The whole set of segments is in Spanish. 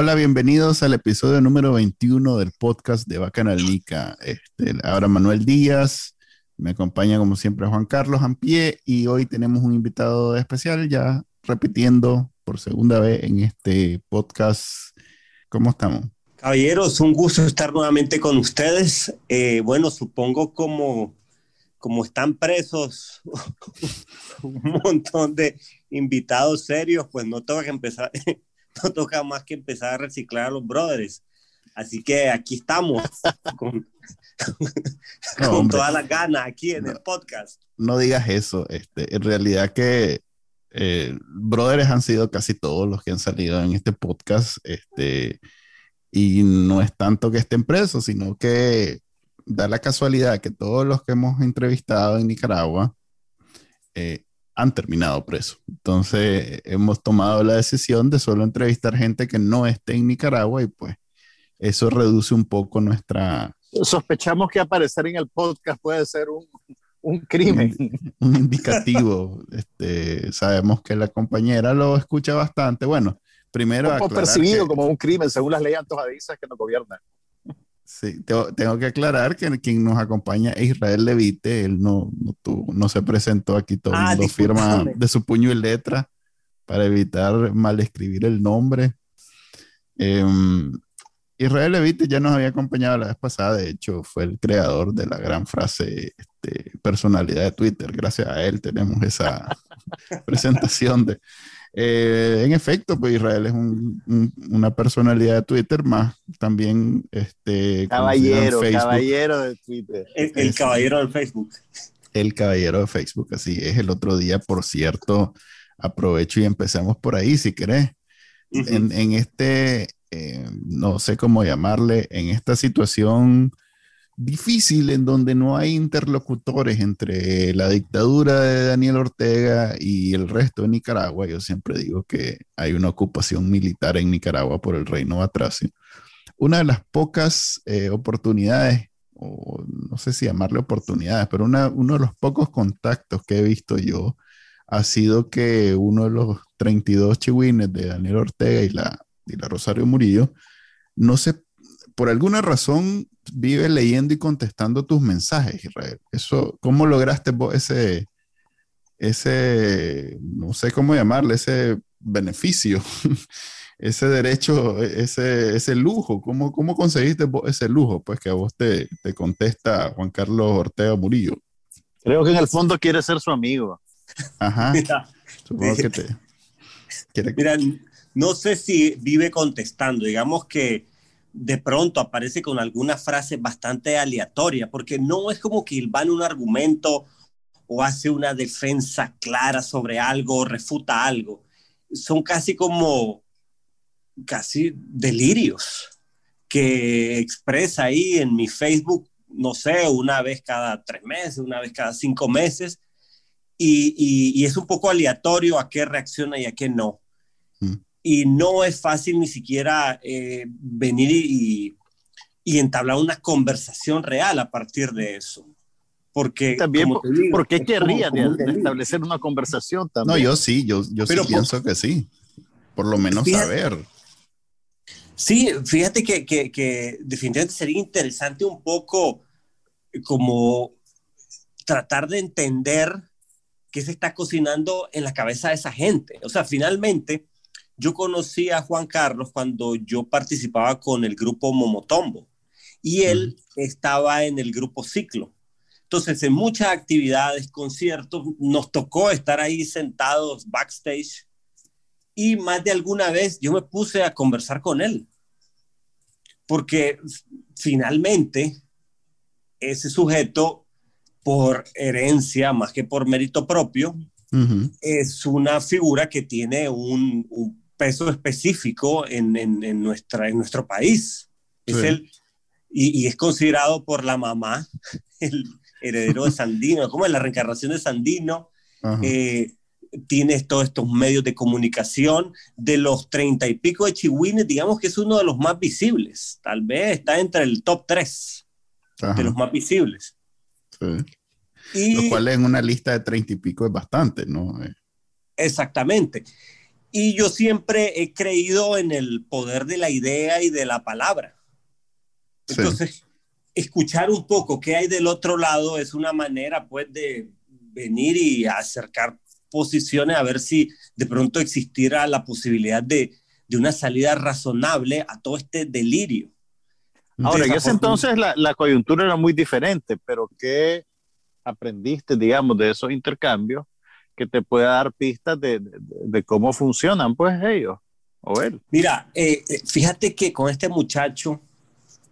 Hola, bienvenidos al episodio número 21 del podcast de Bacanalnica. Este, ahora Manuel Díaz, me acompaña como siempre Juan Carlos Ampie y hoy tenemos un invitado especial ya repitiendo por segunda vez en este podcast. ¿Cómo estamos? Caballeros, un gusto estar nuevamente con ustedes. Eh, bueno, supongo como, como están presos un montón de invitados serios, pues no tengo que empezar no toca más que empezar a reciclar a los brothers. Así que aquí estamos con, todas las ganas aquí en el podcast. No digas eso. Este, en realidad que eh, brothers han sido casi todos los que han salido en este podcast. Este, y no es tanto que estén presos, sino que da la casualidad que todos los que hemos entrevistado en Nicaragua eh, han terminado presos. Entonces hemos tomado la decisión de solo entrevistar gente que no esté en Nicaragua y pues eso reduce un poco nuestra... Sospechamos que aparecer en el podcast puede ser un, un crimen. Un, indicativo. este, sabemos que la compañera lo escucha bastante. Bueno, primero... Como percibido como un crimen según las leyes antojadizas que nos gobiernan. Sí, tengo, que aclarar que quien nos acompaña es Israel Levite, él no, no, no se presentó aquí, todo ah, mundo firma de su puño y letra para evitar mal escribir el nombre. Em, Israel Levite ya nos había acompañado la vez pasada, de hecho fue el creador de la gran frase este, personalidad de Twitter, gracias a él tenemos esa presentación de... Eh, en efecto, pues Israel es una personalidad de Twitter más también este caballero, caballero de Twitter. El, caballero de Facebook. El caballero de Facebook, así es. El otro día, por cierto, aprovecho y empecemos por ahí, si querés. en, este, eh, no sé cómo llamarle, en esta situación difícil en donde no hay interlocutores entre la dictadura de Daniel Ortega y el resto de Nicaragua. Yo siempre digo que hay una ocupación militar en Nicaragua por el reino batracio. Una de las pocas eh, oportunidades, o no sé si llamarle oportunidades, pero una, uno de los pocos contactos que he visto yo ha sido que uno de los 32 chihuines de Daniel Ortega y la, y la Rosario Murillo no se por alguna razón vive leyendo y contestando tus mensajes, Israel. Eso, ¿cómo lograste vos ese, ese, no sé cómo llamarle, ese beneficio, ese derecho, ese, ese lujo? ¿Cómo, ¿Cómo conseguiste vos ese lujo? Pues que a vos te, te contesta Juan Carlos Ortega Murillo. Creo que en el fondo quiere ser su amigo. Ajá. Supongo que te... Mira, no sé si vive contestando, digamos que de pronto aparece con alguna frase bastante aleatoria, porque no es como que va en un argumento o hace una defensa clara sobre algo o refuta algo. Son casi como, casi delirios que expresa ahí en mi Facebook, no sé, una vez cada tres meses, una vez cada cinco meses, y, es un poco aleatorio a qué reacciona y a qué no. Mm y no es fácil ni siquiera eh, venir y, entablar una conversación real a partir de eso. Porque también, ¿por qué querría establecer una conversación también? No, yo sí, yo, yo sí pienso que sí. Por lo menos saber. Sí, fíjate que, que, que, definitivamente sería interesante un poco como tratar de entender qué se está cocinando en la cabeza de esa gente. O sea, finalmente, yo conocí a Juan Carlos cuando yo participaba con el grupo Momotombo y él estaba en el grupo Ciclo. Entonces, en muchas actividades, conciertos, nos tocó estar ahí sentados backstage y más de alguna vez yo me puse a conversar con él, porque finalmente ese sujeto, por herencia más que por mérito propio, es una figura que tiene un peso específico en, en, nuestra, en nuestro país. Es el, y, es considerado por la mamá el heredero de Sandino, como es la reencarnación de Sandino. Eh, tienes todos estos medios de comunicación de los treinta y pico de Chihuines, digamos que es uno de los más visibles, tal vez está entre el top tres de los más visibles. Y, Lo cual en una lista de treinta y pico es bastante, ¿no? Eh. Exactamente. Y yo siempre he creído en el poder de la idea y de la palabra. Entonces, escuchar un poco qué hay del otro lado es una manera, pues, de venir y acercar posiciones a ver si de pronto existiera la posibilidad de, de una salida razonable a todo este delirio. Ahora, en ese entonces la, la, coyuntura era muy diferente, pero ¿qué aprendiste, digamos, de esos intercambios que te puede dar pistas de, de, cómo funcionan, pues, ellos o él? Mira, eh, eh, fíjate que con este muchacho,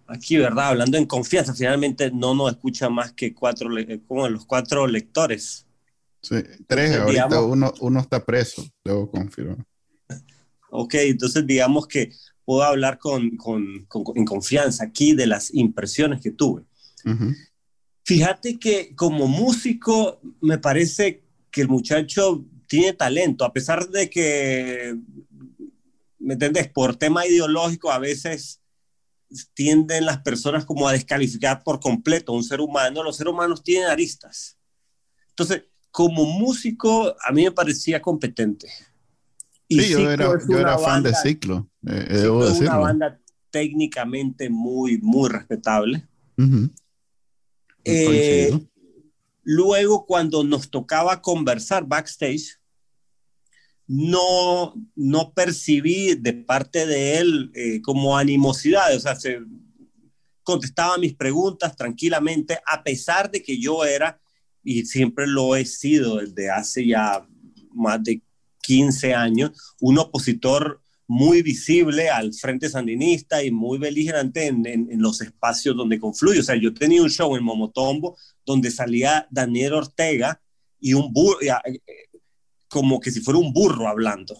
aquí, ¿verdad? Hablando en confianza, finalmente no nos escucha más que cuatro, como los cuatro lectores Sí, tres, ahorita uno, uno está preso, debo confirmar. Ok, entonces digamos que puedo hablar con, con, en confianza aquí de las impresiones que tuve. Fíjate que como músico me parece que el muchacho tiene talento, a pesar de que, ¿me entiendes? Por tema ideológico a veces tienden las personas como a descalificar por completo a un ser humano. Los seres humanos tienen aristas. Entonces, como músico a mí me parecía competente. Y sí, yo era, yo era fan de Ciclo, eh, es una banda técnicamente muy, muy respetable. Eh, luego, cuando nos tocaba conversar backstage, no, no percibí de parte de él eh, como animosidad, o sea, se contestaba mis preguntas tranquilamente, a pesar de que yo era y siempre lo he sido desde hace ya más de 15 años, un opositor muy visible al Frente Sandinista y muy beligerante en, en, los espacios donde confluye. O sea, yo tenía un show en Momotombo donde salía Daniel Ortega y un burro, eh, como que si fuera un burro hablando.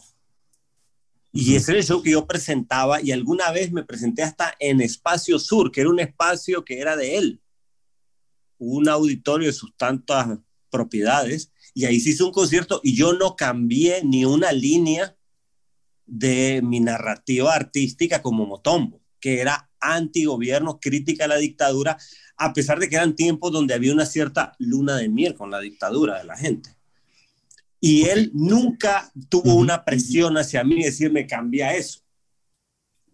Y ese era el show que yo presentaba y alguna vez me presenté hasta en Espacio Sur, que era un espacio que era de él un auditorio de sus tantas propiedades y ahí se hizo un concierto y yo no cambié ni una línea de mi narrativa artística como Motombo, que era antigobierno, crítica a la dictadura, a pesar de que eran tiempos donde había una cierta luna de miel con la dictadura de la gente. Y él nunca tuvo una presión hacia mí decirme cambia eso.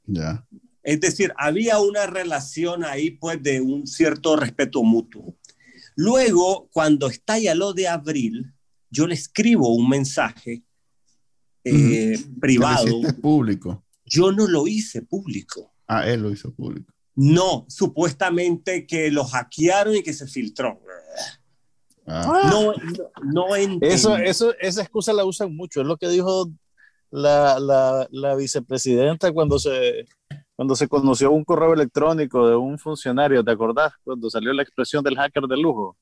Ya. Es decir, había una relación ahí pues de un cierto respeto mutuo. Luego, cuando estalla lo de abril, yo le escribo un mensaje eh, privado. público? Yo no lo hice público. Ah, él lo hizo público. No, supuestamente que lo hackearon y que se filtró. Ah. No, no, Eso, eso, esa excusa la usan mucho. Es lo que dijo la, la, la vicepresidenta cuando se cuando se conoció un correo electrónico de un funcionario, ¿te acordás? Cuando salió la expresión del hacker de lujo.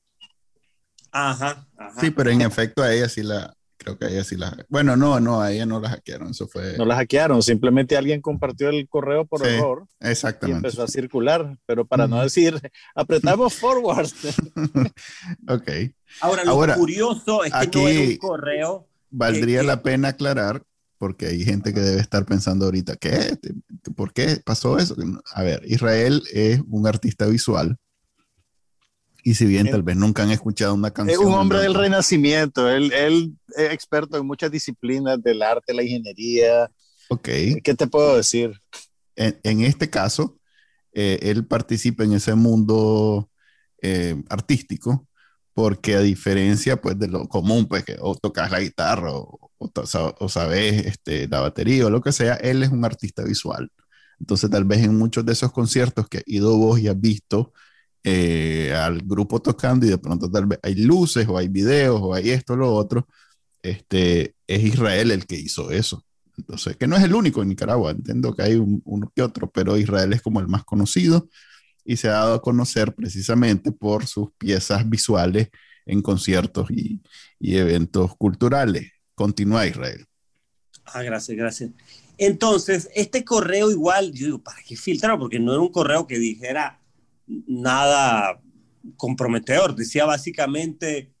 Ajá, Sí, pero en efecto a ella sí la, creo que a ella sí la, bueno, no, no, a ella no la hackearon, eso fue. No la hackearon, simplemente alguien compartió el correo por error. Exactamente. Y empezó a circular, pero para no decir, apretamos forward. ok. Ahora, lo curioso es que no era un correo. Valdría la pena aclarar porque hay gente que debe estar pensando ahorita, ¿qué? ¿Por qué pasó eso? A ver, Israel es un artista visual. Y si bien tal vez nunca han escuchado una canción. Es un hombre del renacimiento. Él, él, es experto en muchas disciplinas del arte, la ingeniería. Ok. ¿Qué te puedo decir? En, este caso, eh, él participa en ese mundo eh, artístico porque a diferencia pues de lo común, pues que o tocas la guitarra o, o, sabes este, la batería o lo que sea, él es un artista visual. Entonces tal vez en muchos de esos conciertos que ha ido vos y has visto eh, al grupo tocando y de pronto tal vez hay luces o hay videos o hay esto o lo otro, este, es Israel el que hizo eso. Entonces, que no es el único en Nicaragua, entiendo que hay uno que otro, pero Israel es como el más conocido y se ha dado a conocer precisamente por sus piezas visuales en conciertos y, y eventos culturales. Continúa Israel. Ah, gracias, gracias. Entonces, este correo igual, yo digo, ¿para qué filtrar? Porque no era un correo que dijera nada comprometedor. Decía básicamente,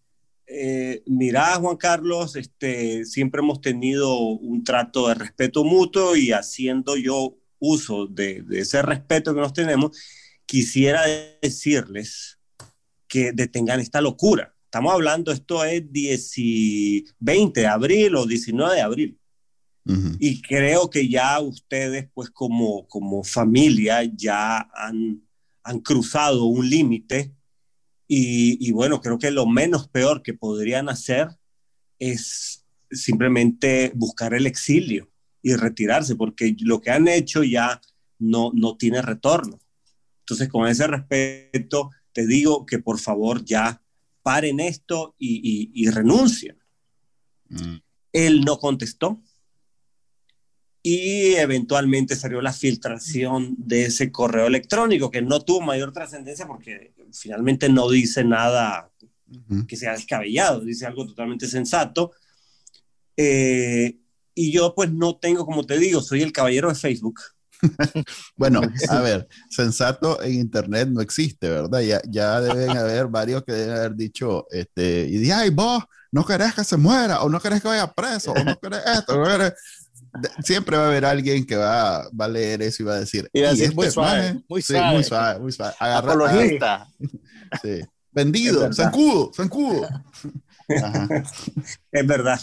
eh, mira, Juan Carlos, este, siempre hemos tenido un trato de respeto mutuo y haciendo yo uso de, ese respeto que nos tenemos, quisiera decirles que detengan esta locura. Estamos hablando, esto es 20 de abril o 19 de abril. Y creo que ya ustedes, pues como, como familia, ya han, han cruzado un límite y, bueno, creo que lo menos peor que podrían hacer es simplemente buscar el exilio y retirarse, porque lo que han hecho ya no, no tiene retorno. Entonces, con ese respeto, te digo que por favor ya paren esto y, renuncien. Mm. Él no contestó y eventualmente salió la filtración de ese correo electrónico que no tuvo mayor trascendencia porque finalmente no dice nada que sea descabellado, dice algo totalmente sensato. Eh, y yo pues no tengo, como te digo, soy el caballero de Facebook. bueno, a ver, sensato en Internet no existe, ¿verdad? Ya, ya deben haber varios que deben haber dicho, este, y dije, ay, vos no querés que se muera, o no querés que vaya preso, o no querés esto, no querés siempre va a haber alguien que va, va, a leer eso y va a decir, y es muy, suave, muy, suave, muy suave, muy suave, Apologista. sí. Vendido, zancudo, zancudo. es verdad.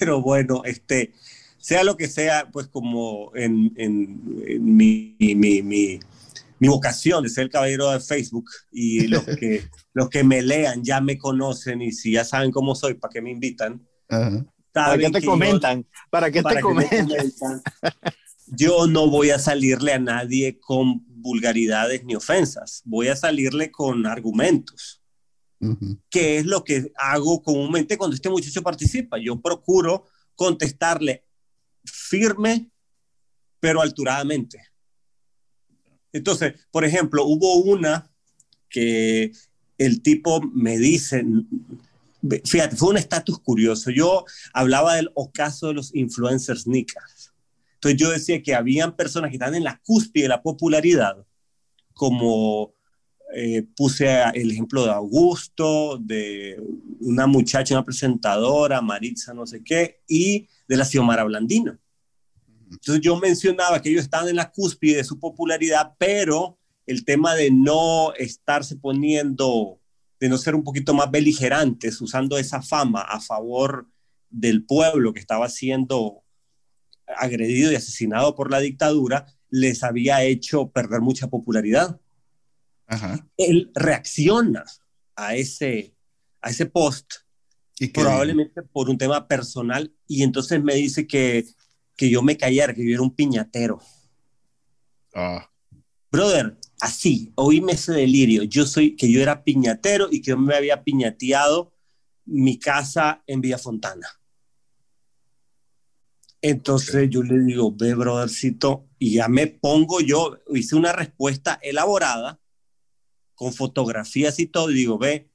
Pero bueno, este, sea lo que sea, pues como en, en, mi, mi, mi, mi, vocación de ser el caballero de Facebook y los que, los que me lean ya me conocen y si ya saben cómo soy, ¿para qué me invitan? Ajá. ¿Para qué te comentan? ¿Para qué te comentan? Yo no voy a salirle a nadie con vulgaridades ni ofensas, voy a salirle con argumentos, que es lo que hago comúnmente cuando este muchacho participa. Yo procuro contestarle firme, pero alturadamente. Entonces, por ejemplo, hubo una que el tipo me dice, fíjate, fue un estatus curioso. Yo hablaba del ocaso de los influencers nicas. Entonces yo decía que habían personas que están en la cúspide de la popularidad, como eh, puse el ejemplo de Augusto, de una muchacha, una presentadora, Maritza no sé qué, y de la Xiomara Blandino. Entonces yo mencionaba que ellos estaban en la cúspide de su popularidad, pero el tema de no estarse poniendo de no ser un poquito más beligerantes, usando esa fama a favor del pueblo que estaba siendo agredido y asesinado por la dictadura, les había hecho perder mucha popularidad. Él reacciona a ese, a ese post, ¿Y probablemente por un tema personal, y entonces me dice que, que yo me callara, que yo era un piñatero. Ah. Brother, así, oíme ese delirio. Yo soy, que yo era piñatero y que yo me había piñateado mi casa en Villa Fontana. Entonces yo le digo, ve, brothercito, y ya me pongo yo, hice una respuesta elaborada con fotografías y todo, y digo, ve,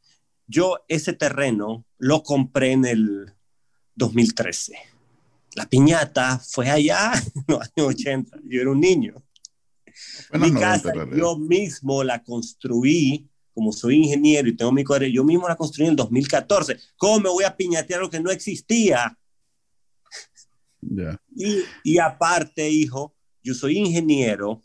yo ese terreno lo compré en el 2013. La piñata fue allá en los años 80, yo era un niño. Mi casa yo mismo la construí, como soy ingeniero y tengo mi cuadro, yo mismo la construí en 2014. ¿Cómo me voy a piñatear lo que no existía? Y, y aparte, hijo, yo soy ingeniero,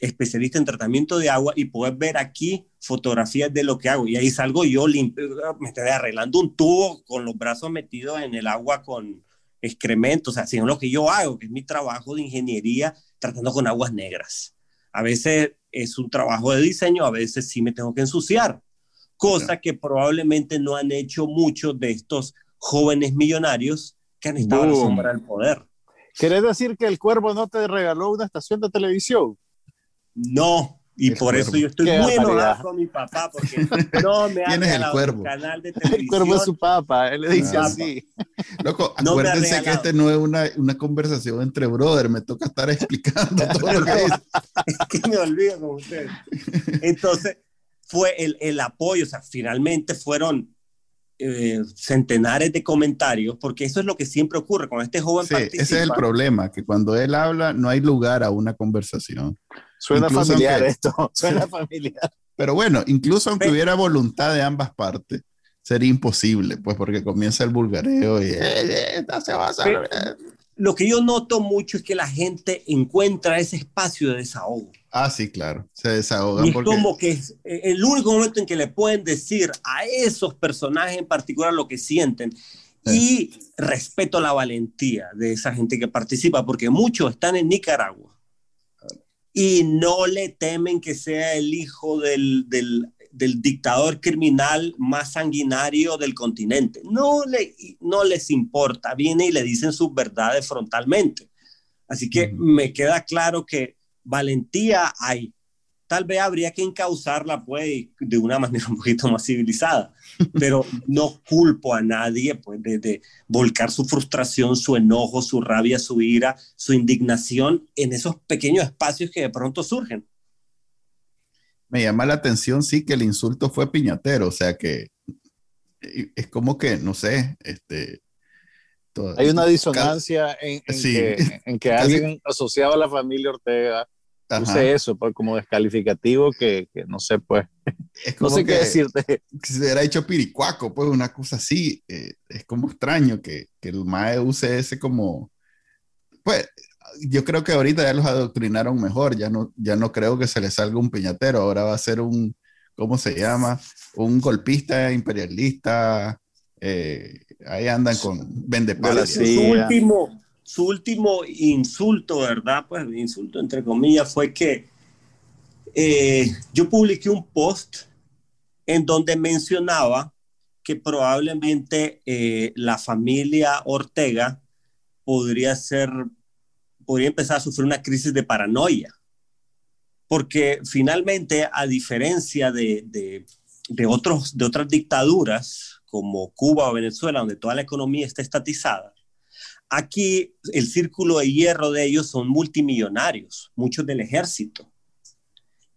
especialista en tratamiento de agua y puedes ver aquí fotografías de lo que hago. Y ahí salgo yo limpio, me estoy arreglando un tubo con los brazos metidos en el agua con excrementos, o sea, sino lo que yo hago, que es mi trabajo de ingeniería tratando con aguas negras. A veces es un trabajo de diseño, a veces sí me tengo que ensuciar, cosa que probablemente no han hecho muchos de estos jóvenes millonarios que han estado en la sombra del poder. ¿Querés decir que el cuervo no te regaló una estación de televisión? No, y por eso yo estoy muy enojado con mi papá, porque no me ha regalado el canal de televisión. El cuervo es su papá, él le dice así. Loco, acuérdense que este no es una, una, conversación entre brothers, me toca estar explicando todo lo que dice. Es que me olvido con ustedes. Entonces, fue el, el apoyo, o sea, finalmente fueron eh, centenares de comentarios, porque eso es lo que siempre ocurre con este joven. Sí, ese es el problema, que cuando él habla no hay lugar a una conversación. Suena familiar esto, suena familiar. Pero bueno, incluso aunque hubiera voluntad de ambas partes, sería imposible, pues porque comienza el vulgareo y eh, eh, se va a Lo que yo noto mucho es que la gente encuentra ese espacio de desahogo. Ah, sí, claro, se desahogan. Y es como que es eh, el único momento en que le pueden decir a esos personajes en particular lo que sienten. Y respeto la valentía de esa gente que participa, porque muchos están en Nicaragua y no le temen que sea el hijo del, del, del dictador criminal más sanguinario del continente. No, le, no les importa, viene y le dicen sus verdades frontalmente. Así que me queda claro que valentía hay. Tal vez habría que encauzarla pues, de una manera un poquito más civilizada, pero no culpo a nadie pues, de, volcar su frustración, su enojo, su rabia, su ira, su indignación en esos pequeños espacios que de pronto surgen. Me llama la atención, sí, que el insulto fue piñatero, o sea que es como que, no sé, este, hay una disonancia en, que, en, que, alguien asociado a la familia Ortega use eso pues, como descalificativo que, que, no sé, pues. no sé qué decirte. Se hubiera hecho piricuaco, pues una cosa así. Eh, es como extraño que, que el MAE use ese como. Pues yo creo que ahorita ya los adoctrinaron mejor. Ya no, ya no creo que se les salga un piñatero. Ahora va a ser un. ¿Cómo se llama? Un golpista imperialista. Eh, ahí andan con vendepalas. Su último, su último insulto, ¿verdad? Pues insulto entre comillas fue que eh, yo publiqué un post en donde mencionaba que probablemente eh, la familia Ortega podría ser, podría empezar a sufrir una crisis de paranoia. Porque finalmente, a diferencia de, de, otros, de otras dictaduras como Cuba o Venezuela, donde toda la economía está estatizada, Aquí el círculo de hierro de ellos son multimillonarios, muchos del ejército.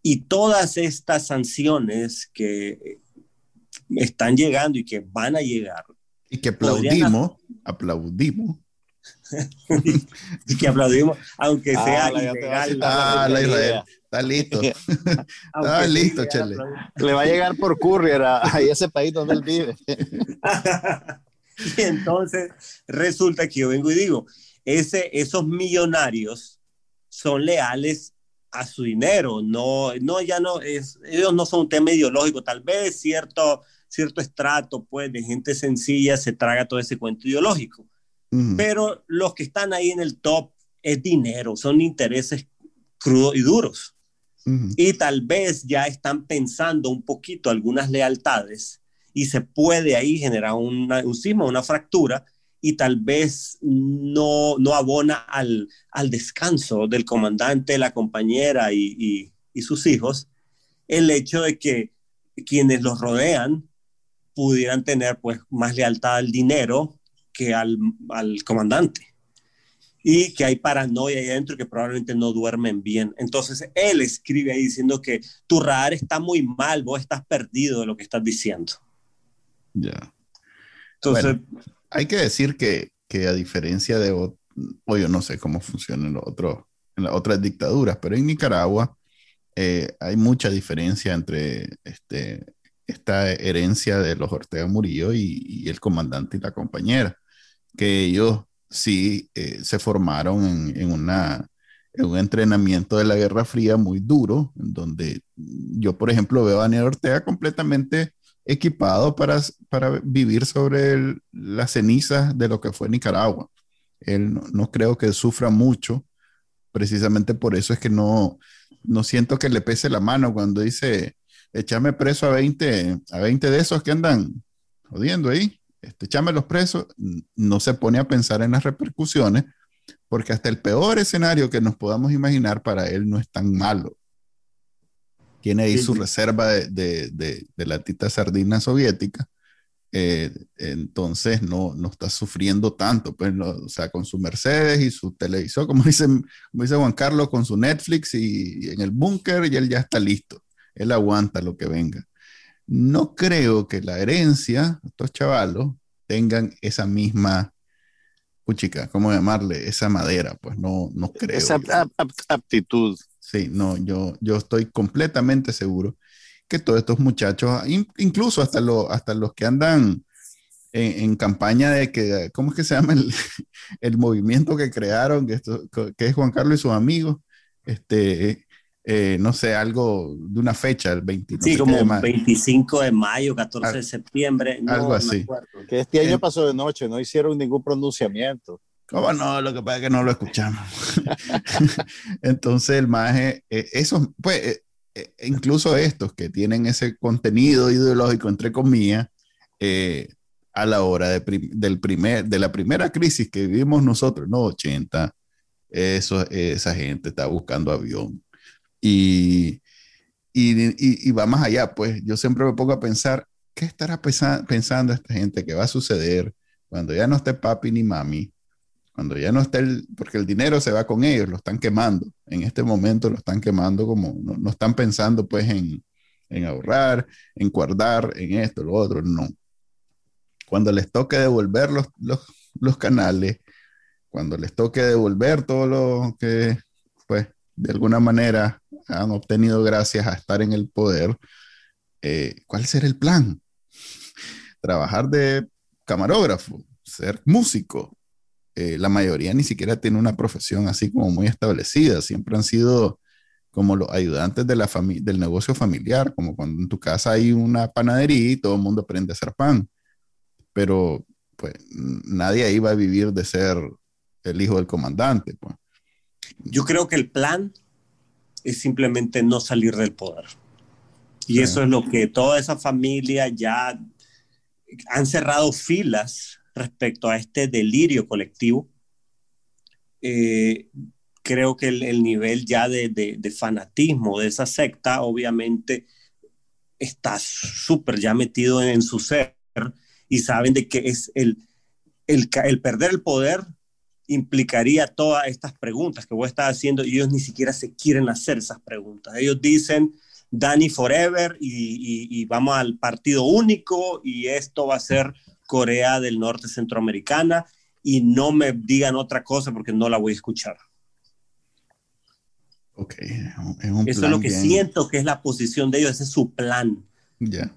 Y todas estas sanciones que están llegando y que van a llegar. Y que aplaudimos, aplaudimos. y que aplaudimos, aunque ah, sea ilegal. Ah, la Israel. Está listo. Está listo, Chele. Le va a llegar por courier a, a ese país donde él vive. Y entonces resulta que yo vengo y digo, ese, esos millonarios son leales a su dinero, no, no, ya no, es, ellos no son un tema ideológico, tal vez cierto, cierto estrato pues, de gente sencilla se traga todo ese cuento ideológico, pero los que están ahí en el top es dinero, son intereses crudos y duros. Y tal vez ya están pensando un poquito algunas lealtades y se puede ahí generar una, un sismo, una fractura y tal vez no, no abona al, al descanso del comandante, la compañera y, y, sus hijos el hecho de que quienes los rodean pudieran tener pues más lealtad al dinero que al, al comandante y que hay paranoia ahí adentro que probablemente no duermen bien. Entonces él escribe ahí diciendo que tu radar está muy mal, vos estás perdido de lo que estás diciendo. Ya. Entonces, hay que decir que, que a diferencia de, o yo no sé cómo funciona en, en las otras dictaduras, pero en Nicaragua eh, hay mucha diferencia entre este, esta herencia de los Ortega Murillo y, y el comandante y la compañera, que ellos sí eh, se formaron en, en, una, en un entrenamiento de la Guerra Fría muy duro, en donde yo, por ejemplo, veo a Daniel Ortega completamente equipado para, para vivir sobre las cenizas de lo que fue Nicaragua. Él no, creo que sufra mucho, precisamente por eso es que no, no siento que le pese la mano cuando dice, échame preso a 20, a 20 de esos que andan jodiendo ahí, este, échame los presos, no se pone a pensar en las repercusiones, porque hasta el peor escenario que nos podamos imaginar para él no es tan malo tiene ahí su reserva de, de, de, la tita sardina soviética, eh, entonces no, no está sufriendo tanto, pues, o sea, con su Mercedes y su televisor, como dice, como dice Juan Carlos, con su Netflix y, en el búnker y él ya está listo, él aguanta lo que venga. no creo que la herencia, estos chavalos, tengan esa misma, puchica, ¿cómo llamarle? Esa madera, pues no, no creo. Esa aptitud. Sí, no, yo, yo estoy completamente seguro que todos estos muchachos, incluso hasta, hasta los que andan en, campaña de que, ¿cómo es que se llama el, el movimiento que crearon, que, esto, que es Juan Carlos y sus amigos? Este, eh, no sé, algo de una fecha, el 20, sí, como 25 de mayo, 14 de septiembre. algo así. que este año pasó de noche, no hicieron ningún pronunciamiento. ¿Cómo no? Lo que pasa es que no lo escuchamos. Entonces, el maje, eh, pues, eh, incluso estos que tienen ese contenido ideológico, entre comillas, a la hora de, del primer, de la primera crisis que vivimos nosotros, no 80, eso, esa gente está buscando avión y, y, y, va más allá, pues yo siempre me pongo a pensar, ¿qué estará pensando esta gente que va a suceder cuando ya no esté papi ni mami? Cuando ya no esté el, porque el dinero se va con ellos, lo están quemando. En este momento lo están quemando como, no, no están pensando pues en, en ahorrar, en guardar, en esto, lo otro, no. Cuando les toque devolver los, los, los canales, cuando les toque devolver todo lo que, pues, de alguna manera han obtenido gracias a estar en el poder, eh, ¿cuál será el plan? Trabajar de camarógrafo, ser músico. Eh, la mayoría ni siquiera tiene una profesión así como muy establecida, siempre han sido como los ayudantes de la del negocio familiar, como cuando en tu casa hay una panadería y todo el mundo aprende a hacer pan. Pero pues nadie ahí va a vivir de ser el hijo del comandante. Pues. Yo creo que el plan es simplemente no salir del poder. Y eso es lo que toda esa familia ya han cerrado filas respecto a este delirio colectivo. Eh, creo que el, nivel ya de, de, fanatismo de esa secta obviamente está súper ya metido en, su ser y saben de que es el, el, el perder el poder implicaría todas estas preguntas que vos estás haciendo y ellos ni siquiera se quieren hacer esas preguntas. Ellos dicen, Danny Forever y, vamos al partido único y esto va a ser Corea del Norte Centroamericana y no me digan otra cosa porque no la voy a escuchar. Ok, Eso es lo que siento que es la posición de ellos, ese es su plan. Ya.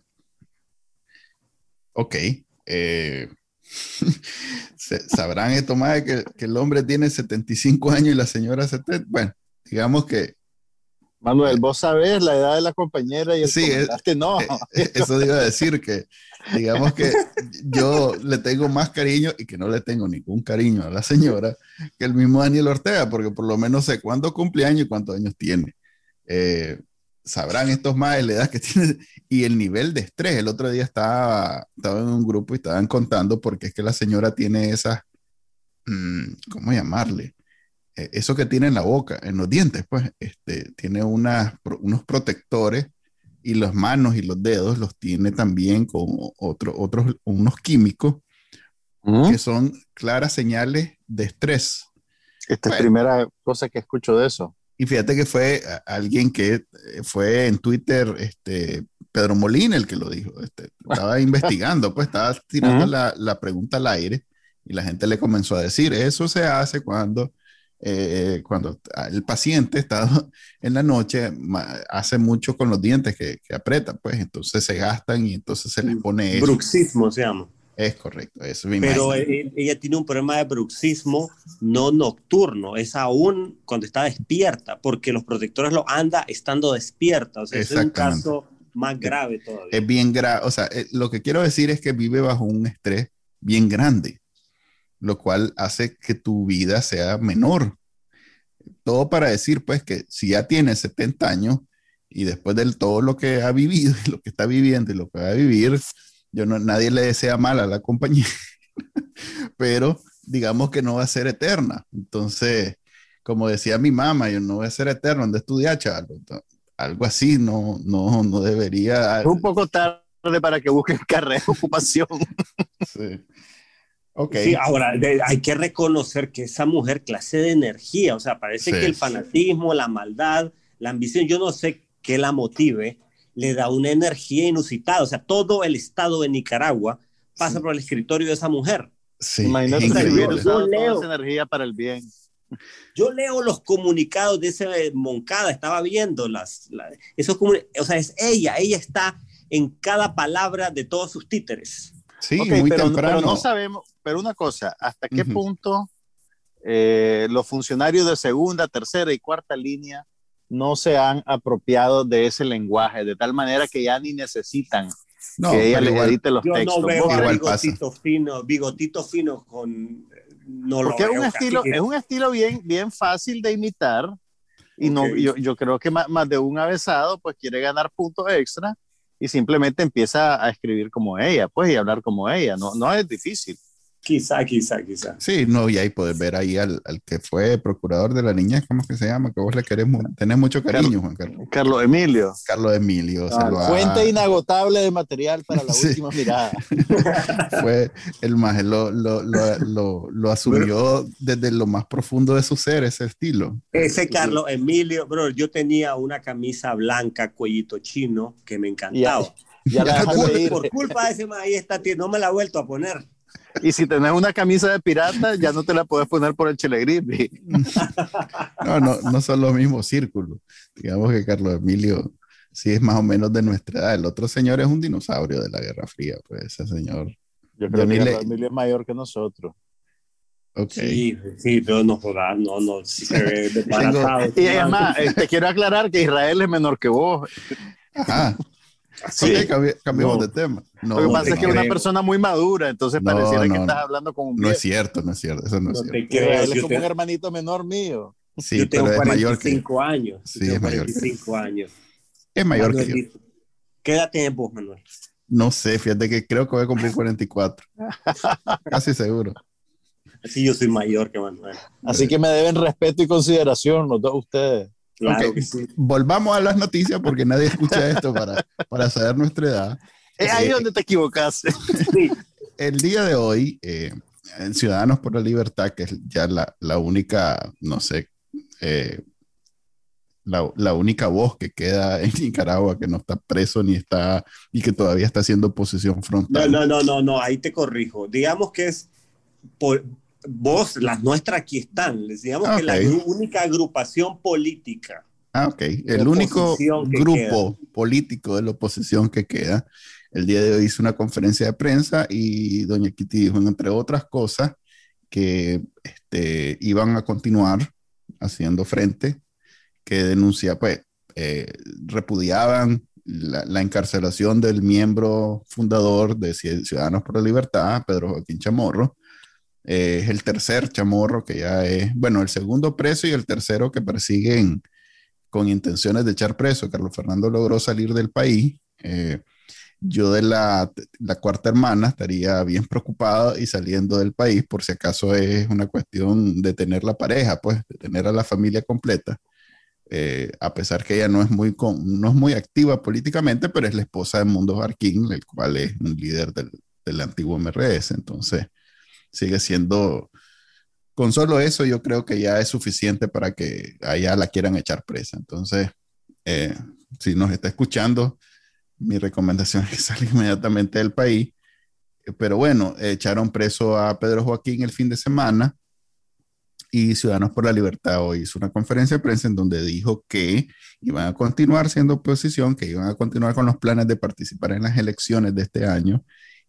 Ok. Eh, sabrán esto más que, que, el hombre tiene 75 años y la señora 70. Bueno, digamos que. Manuel, vos sabés la edad de la compañera y el sí, que no. Eh, eh, eso digo a decir que, digamos que yo le tengo más cariño y que no le tengo ningún cariño a la señora que el mismo Daniel Ortega, porque por lo menos sé cuándo cumple años y cuántos años tiene. Eh, sabrán estos más la edad que tiene y el nivel de estrés. El otro día estaba, estaba en un grupo y estaban contando porque es que la señora tiene esas, mm, ¿cómo llamarle? E, eso que tiene en la boca, en los dientes, pues, este, tiene unas, unos protectores y las manos y los dedos los tiene también con otro, otros, unos químicos que son claras señales de estrés. Esta es la primera cosa que escucho de eso. Y fíjate que fue alguien que eh, fue en Twitter, este, Pedro Molina el que lo dijo. Este, estaba investigando, pues estaba tirando la, la, pregunta al aire y la gente le comenzó a decir, eso se hace cuando, eh, cuando el paciente está en la noche, hace mucho con los dientes que, que aprieta, pues entonces se gastan y entonces se les pone eso. Bruxismo se llama. Es correcto, eso Pero e, ella tiene un problema de bruxismo no nocturno, es aún cuando está despierta, porque los protectores lo anda estando despierta. O sea, es un caso más grave todavía. Es bien grave, o sea, eh, lo que quiero decir es que vive bajo un estrés bien grande, lo cual hace que tu vida sea menor. Todo para decir, pues, que si ya tiene 70 años y después de todo lo que ha vivido y lo que está viviendo y lo que va a vivir, yo no, nadie le desea mal a la compañía, pero digamos que no va a ser eterna. Entonces, como decía mi mamá, yo no voy a ser eterno, ¿dónde estudiar, chaval? Algo así no, no, no debería. Es un poco tarde para que busquen carrera, ocupación. sí. Okay. Sí, ahora hay que reconocer que esa mujer clase de energía, o sea, parece que el fanatismo, la maldad, la ambición, yo no sé qué la motive, le da una energía inusitada. O sea, todo el estado de Nicaragua pasa por el escritorio de esa mujer. Sí, Imagínate yo, leo esa energía para el bien. Yo leo los comunicados de ese Moncada, estaba viendo las, esos o sea, es ella, ella está en cada palabra de todos sus títeres. Sí, muy pero, temprano. pero no sabemos, pero una cosa, ¿hasta qué punto eh, los funcionarios de segunda, tercera y cuarta línea no se han apropiado de ese lenguaje, de tal manera que ya ni necesitan que ella les edite los textos. Yo no veo a bigotito fino, bigotito fino con... No Porque es un estilo, es un estilo bien, bien fácil de imitar y no, yo, yo, creo que más, más, de un avesado pues quiere ganar puntos extra y simplemente empieza a escribir como ella, pues, y hablar como ella. No, no es difícil. Quizá, quizá, quizá. Sí, no, y ahí puedes ver ahí al, al, que fue procurador de la niña, ¿cómo es que se llama? Que vos le queremos, tenés mucho cariño, Juan Carlos. Carlos Emilio. Carlos Emilio. Ah, fuente inagotable de material para la última mirada. fue el más, lo, lo, lo, lo, asumió desde lo más profundo de su ser, ese estilo. Ese Carlos Emilio, bro, yo tenía una camisa blanca, cuellito chino, que me encantaba. Ya, por, culpa de ese ahí está, no me la he vuelto a poner. Y si tenés una camisa de pirata, ya no te la puedes poner por el Chile No, no, no son los mismos círculos. Digamos que Carlos Emilio sí es más o menos de nuestra edad. El otro señor es un dinosaurio de la Guerra Fría, pues ese señor. Yo creo que Carlos Emilio es mayor que nosotros. Okay. Sí, sí, pero no jodas, no, no, sí se ve Y además, eh, te quiero aclarar que Israel es menor que vos. Ajá. Sí, cambiamos de tema. No, Lo que pasa es que es una persona muy madura, entonces pareciera que estás hablando con un No es cierto, no es cierto, eso no, es cierto. Él es como un hermanito menor mío. Sí, yo tengo pero 45 es años. Sí, es mayor. 45 años. Es mayor que yo. ¿Qué edad tienes vos, Manuel? No sé, fíjate que creo que voy a cumplir 44. Casi seguro. Sí, yo soy mayor que Manuel. Así que me deben respeto y consideración los dos ustedes. Claro Volvamos a las noticias porque nadie escucha esto para, para saber nuestra edad. Es ahí eh, donde te equivocaste. El día de hoy, eh, en Ciudadanos por la Libertad, que es ya la, la única, no sé, eh, la, la, única voz que queda en Nicaragua que no está preso ni está y que todavía está haciendo oposición frontal. No, no, no, no, no, ahí te corrijo. Digamos que es por, vos, las nuestras aquí están. Les digamos que la única agrupación política. Ah, ok. El único grupo político de la oposición que queda. El día de hoy hizo una conferencia de prensa y doña Kitty dijo, entre otras cosas, que este, iban a continuar haciendo frente, que denuncia, pues, eh, repudiaban la, la, encarcelación del miembro fundador de Ciudadanos por la Libertad, Pedro Joaquín Chamorro, eh, es el tercer chamorro que ya es, bueno, el segundo preso y el tercero que persiguen con intenciones de echar preso. Carlos Fernando logró salir del país. Eh, yo de la, la, cuarta hermana estaría bien preocupado y saliendo del país por si acaso es una cuestión de tener la pareja, pues, de tener a la familia completa. Eh, a pesar que ella no es, muy no es muy activa políticamente, pero es la esposa de Mundo Barquín, el cual es un líder del, del antiguo MRS. Entonces, sigue siendo, con solo eso yo creo que ya es suficiente para que allá la quieran echar presa. Entonces, eh, si nos está escuchando, mi recomendación es que salga inmediatamente del país. Pero bueno, echaron preso a Pedro Joaquín el fin de semana y Ciudadanos por la Libertad hoy hizo una conferencia de prensa en donde dijo que iban a continuar siendo oposición, que iban a continuar con los planes de participar en las elecciones de este año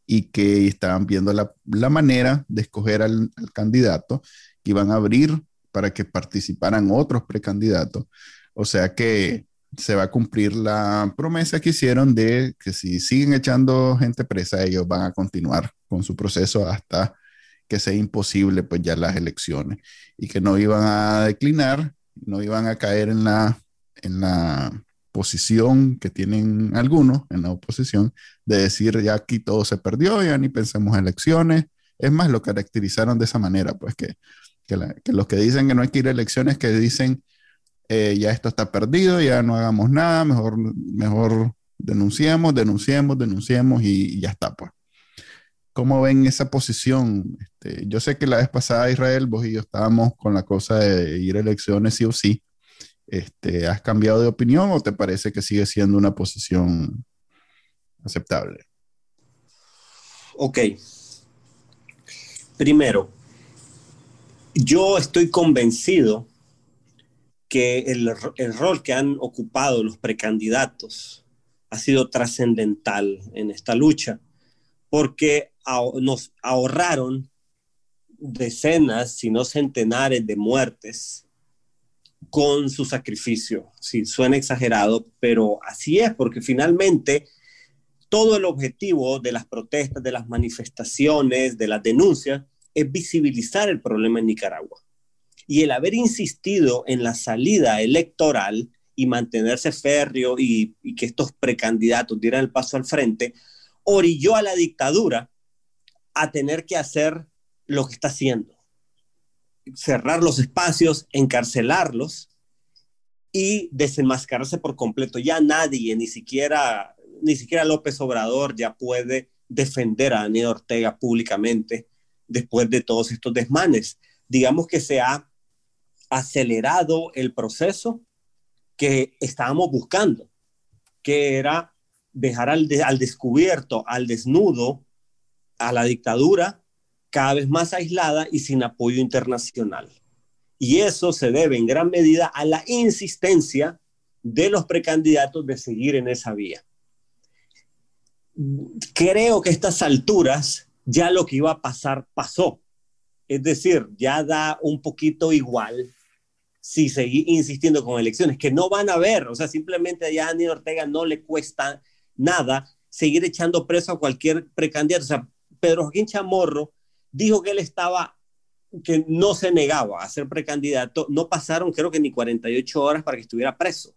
y que estaban viendo la, la manera de escoger al, candidato que iban a abrir para que participaran otros precandidatos. O sea que se va a cumplir la promesa que hicieron de que si siguen echando gente presa, ellos van a continuar con su proceso hasta que sea imposible pues ya las elecciones y que no iban a declinar, no iban a caer en la, en la posición que tienen algunos en la oposición de decir ya aquí todo se perdió, ya ni pensemos en elecciones. Es más, lo caracterizaron de esa manera, pues que, que, los que dicen que no hay que ir a elecciones, que dicen eh, ya esto está perdido, ya no hagamos nada, mejor, mejor denunciemos, denunciemos, denunciemos y, ya está, pues. ¿Cómo ven esa posición? Este, yo sé que la vez pasada, Israel, vos y yo estábamos con la cosa de ir a elecciones sí o sí Este, ¿Has cambiado de opinión o te parece que sigue siendo una posición aceptable? Ok. Primero, yo estoy convencido que el, el, rol que han ocupado los precandidatos ha sido trascendental en esta lucha, porque nos ahorraron decenas, si no centenares de muertes con su sacrificio. Sí, suena exagerado, pero así es, porque finalmente todo el objetivo de las protestas, de las manifestaciones, de las denuncias, es visibilizar el problema en Nicaragua. Y el haber insistido en la salida electoral y mantenerse férreo y, y que estos precandidatos dieran el paso al frente, orilló a la dictadura a tener que hacer lo que está haciendo. Cerrar los espacios, encarcelarlos y desenmascararse por completo. Ya nadie, ni siquiera, ni siquiera López Obrador ya puede defender a Daniel Ortega públicamente después de todos estos desmanes. Digamos que se ha acelerado el proceso que estábamos buscando, que era dejar al, al descubierto, al desnudo, a la dictadura cada vez más aislada y sin apoyo internacional. Y eso se debe en gran medida a la insistencia de los precandidatos de seguir en esa vía. Creo que a estas alturas ya lo que iba a pasar pasó. Es decir, ya da un poquito igual si seguir insistiendo con elecciones, que no van a ver, o sea, simplemente a Daniel Ortega no le cuesta nada seguir echando preso a cualquier precandidato. O sea, Pedro Joaquín Chamorro dijo que él estaba, que no se negaba a ser precandidato, no pasaron creo que ni 48 horas para que estuviera preso.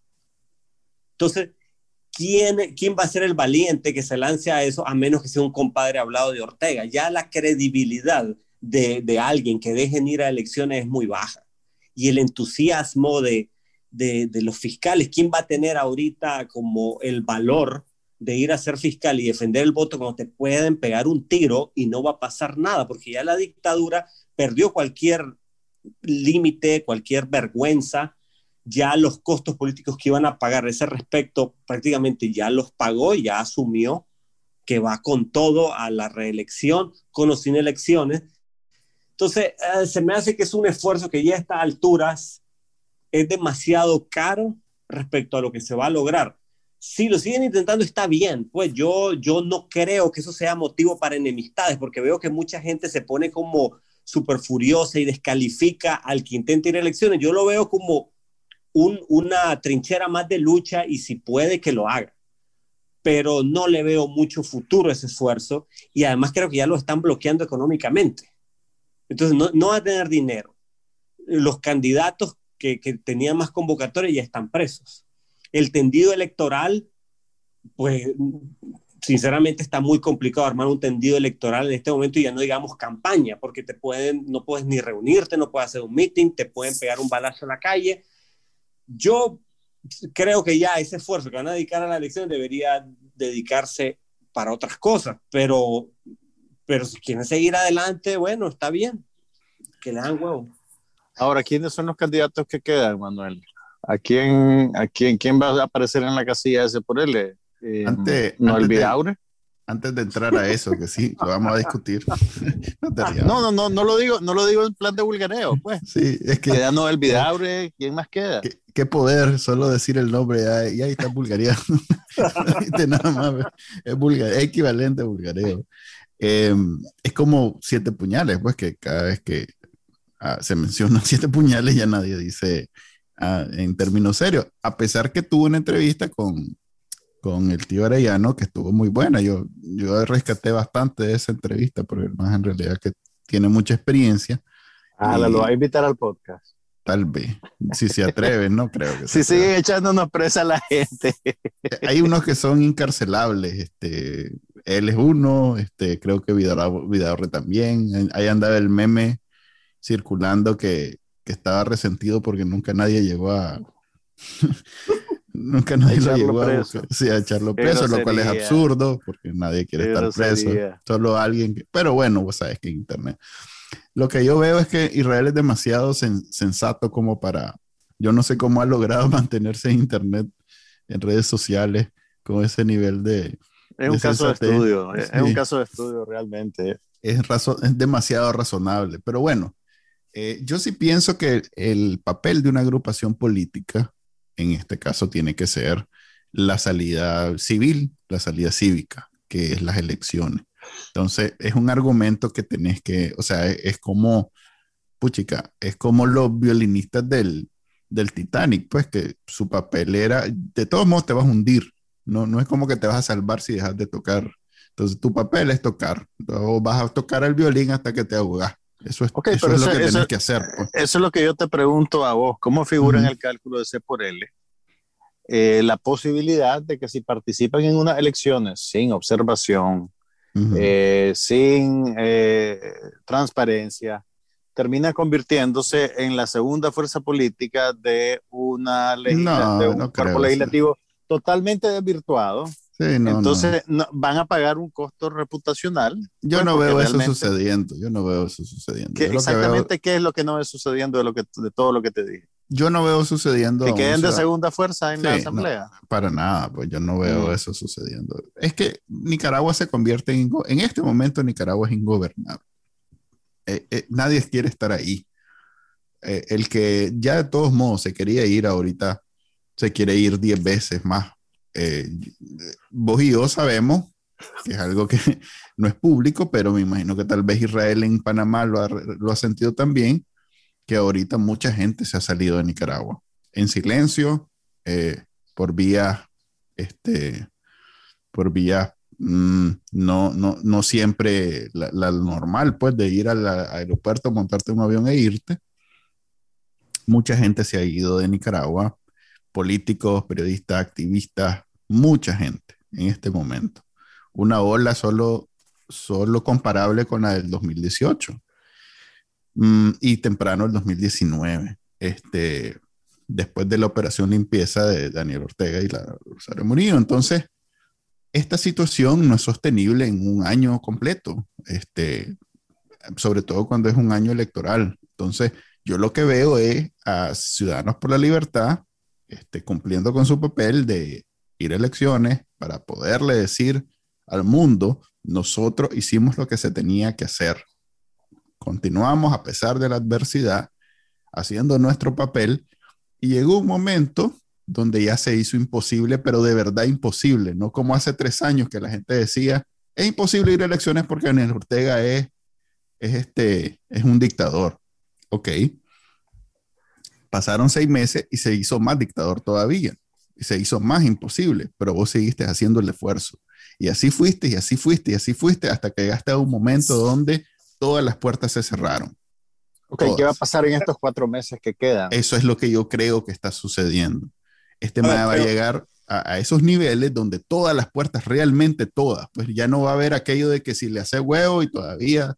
Entonces, ¿quién, quién va a ser el valiente que se lance a eso a menos que sea un compadre hablado de Ortega? Ya la credibilidad de, de alguien que dejen ir a elecciones es muy baja. Y el entusiasmo de, de, de, los fiscales, ¿quién va a tener ahorita como el valor de ir a ser fiscal y defender el voto cuando te pueden pegar un tiro y no va a pasar nada, porque ya la dictadura perdió cualquier límite, cualquier vergüenza, ya los costos políticos que iban a pagar ese respecto prácticamente ya los pagó ya asumió que va con todo a la reelección, con o sin elecciones. Entonces, eh, se me hace que es un esfuerzo que ya a estas alturas es demasiado caro respecto a lo que se va a lograr si lo siguen intentando está bien, pues yo, yo no creo que eso sea motivo para enemistades, porque veo que mucha gente se pone como súper furiosa y descalifica al que intenta ir a elecciones. Yo lo veo como un, una trinchera más de lucha y si puede que lo haga. Pero no le veo mucho futuro a ese esfuerzo y además creo que ya lo están bloqueando económicamente. Entonces no, no va a tener dinero. Los candidatos que, que tenían más convocatorias ya están presos el tendido electoral, pues sinceramente está muy complicado armar un tendido electoral en este momento y ya no digamos campaña, porque te pueden, no puedes ni reunirte, no puedes hacer un meeting, te pueden pegar un balazo en la calle. Yo creo que ya ese esfuerzo que van a dedicar a la elección debería dedicarse para otras cosas, pero, pero si quieren seguir adelante, bueno, está bien, que le dan huevo. Ahora, ¿quiénes son los candidatos que quedan, Manuel? ¿A quién, a quién, quién va a aparecer en la casilla ese por él? Eh, antes, ¿No antes de-? Antes de entrar a eso, que sí, lo vamos a discutir. no. No, no, no, no lo digo, no lo digo en plan de vulgareo, pues. Sí, es que Queda Noel Vidaure, ¿quién más queda? qué, qué poder solo decir el nombre ya- y ahí está bulgaria. nada más, es, vulgar, es equivalente a bulgareo. Eh, es como siete puñales, pues que cada vez que ah, se mencionan siete puñales ya nadie dice ah, en términos serios, a pesar que tuvo una entrevista con, con el tío Arellano que estuvo muy buena. Yo, yo rescaté bastante de esa entrevista, porque más en realidad que tiene mucha experiencia, Ah, lo va a invitar al podcast. tal vez, si se atreven, no creo que Si siguen echándonos presa a la gente. Hay unos que son incarcelables, este, él es uno, este, creo que Vidal- Vidaurre también, ahí andaba el meme circulando que, que estaba resentido porque nunca nadie llegó a... nunca nadie lo llegó a, preso. buscar- sí, a echarlo preso, lo cual es grosería. absurdo porque nadie quiere estar preso, grosería. solo alguien que... Pero bueno, vos sabes que internet... Lo que yo veo es que Israel es demasiado sen- sensato como para Yo no sé cómo ha logrado mantenerse en Internet, en redes sociales, con ese nivel de... Es un caso de estudio, es un caso de estudio realmente. Es, es demasiado razonable, pero bueno, eh, yo sí pienso que el papel de una agrupación política, en este caso, tiene que ser la salida civil, la salida cívica, que es las elecciones. Entonces, es un argumento que tenés que, o sea, es, como, puchica, es como los violinistas del, del Titanic, pues que su papel era, de todos modos te vas a hundir, no, no es como que te vas a salvar si dejas de tocar. Entonces, tu papel es tocar, o vas a tocar el violín hasta que te ahogas. Eso es, eso es lo que tienes que hacer. Pues. Eso es lo que yo te pregunto a vos, ¿cómo figura en el cálculo de C por L? Eh, la posibilidad de que si participan en unas elecciones sin observación, eh, sin eh, transparencia, termina convirtiéndose en la segunda fuerza política de, una de un cuerpo legislativo totalmente desvirtuado. Entonces van a pagar un costo reputacional. Yo pues, no veo eso sucediendo. Yo no veo eso sucediendo. exactamente qué es lo que no es sucediendo de, lo que, de todo lo que te dije. Yo no veo sucediendo. Que queden de segunda fuerza en la asamblea. para nada, pues yo no veo mm. eso sucediendo. Es que Nicaragua se convierte en. En este momento, Nicaragua es ingobernable. Eh, eh, nadie quiere estar ahí. Eh, el que ya de todos modos se quería ir ahorita, se quiere ir 10 veces más. Vos y yo sabemos que es algo que no es público, pero me imagino que tal vez Israel en Panamá lo ha, lo ha sentido también que ahorita mucha gente se ha salido de Nicaragua en silencio, eh, por vía, este, por vía mm, no, no, no siempre la, normal, pues, de ir al aeropuerto, montarte un avión e irte. Mucha gente se ha ido de Nicaragua, políticos, periodistas, activistas, mucha gente en este momento. Una ola solo, solo comparable con la del 2018. Mm, y temprano el 2019, este, después de la operación limpieza de Daniel Ortega y la Rosario Murillo. Entonces, esta situación no es sostenible en un año completo, este, sobre todo cuando es un año electoral. Entonces, yo lo que veo es a Ciudadanos por la Libertad este, cumpliendo con su papel de ir a elecciones para poderle decir al mundo, nosotros hicimos lo que se tenía que hacer. Continuamos a pesar de la adversidad, haciendo nuestro papel y llegó un momento donde ya se hizo imposible, pero de verdad imposible, no como hace tres años que la gente decía, es imposible ir a elecciones porque Daniel Ortega es, es, este, es un dictador. Ok. Pasaron seis meses y se hizo más dictador todavía. Se hizo más imposible, pero vos seguiste haciendo el esfuerzo. Y así fuiste, y así fuiste, y así fuiste, hasta que llegaste a un momento donde todas las puertas se cerraron. Ok, ¿qué va a pasar en estos cuatro meses que quedan? Eso es lo que yo creo que está sucediendo. Este tema va a llegar a, esos niveles donde todas las puertas, realmente todas, pues ya no va a haber aquello de que si le hace huevo y todavía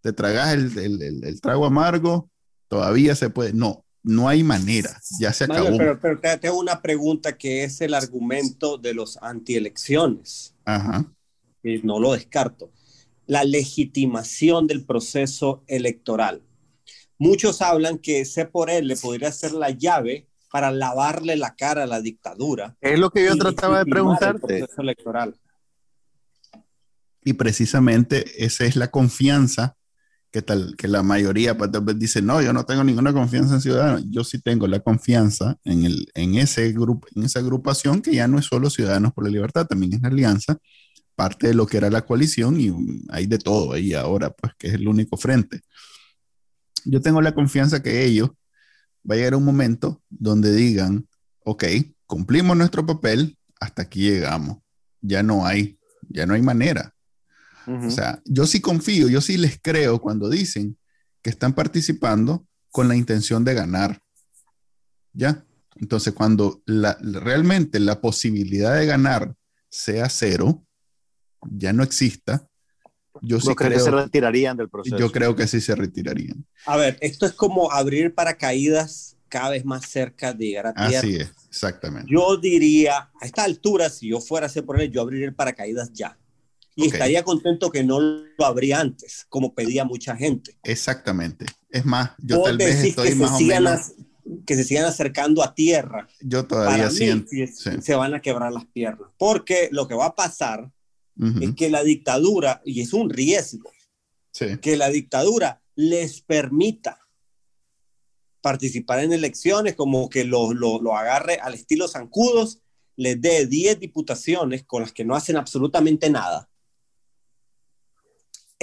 te tragas el, el, el, trago amargo, todavía se puede. No, no hay manera, ya se acabó. pero, pero te tengo una pregunta que es el argumento de los antielecciones. Ajá. Y no lo descarto la legitimación del proceso electoral. Muchos hablan que C por L podría ser la llave para lavarle la cara a la dictadura. Es lo que yo trataba de preguntarte. electoral. Y precisamente esa es la confianza que, tal, que la mayoría pues, dice, no, yo no tengo ninguna confianza en Ciudadanos. Yo sí tengo la confianza en, el, en, ese grupo, en esa agrupación que ya no es solo Ciudadanos por la Libertad, también es la alianza, parte de lo que era la coalición y hay de todo ahí ahora, pues que es el único frente. Yo tengo la confianza que ellos va a llegar un momento donde digan, ok, cumplimos nuestro papel, hasta aquí llegamos, ya no hay, ya no hay manera. O sea, yo sí confío, yo sí les creo cuando dicen que están participando con la intención de ganar. ¿Ya? Entonces, cuando la, realmente la posibilidad de ganar sea cero, ya no exista, yo sí creo que se retirarían del proceso. Yo creo que sí se retirarían. A ver, esto es como abrir paracaídas cada vez más cerca de llegar a tierra. Así es, exactamente. Yo diría, a esta altura, si yo fuera a hacer por él, yo abriría el paracaídas ya. Y estaría contento que no lo abría antes, como pedía mucha gente. Exactamente. Es más, yo tal vez estoy más o menos... que se sigan acercando a tierra, yo todavía siento, se van a quebrar las piernas. Porque lo que va a pasar es que la dictadura, y es un riesgo, que la dictadura les permita participar en elecciones, como que lo, lo, lo agarre al estilo zancudos, les dé 10 diputaciones con las que no hacen absolutamente nada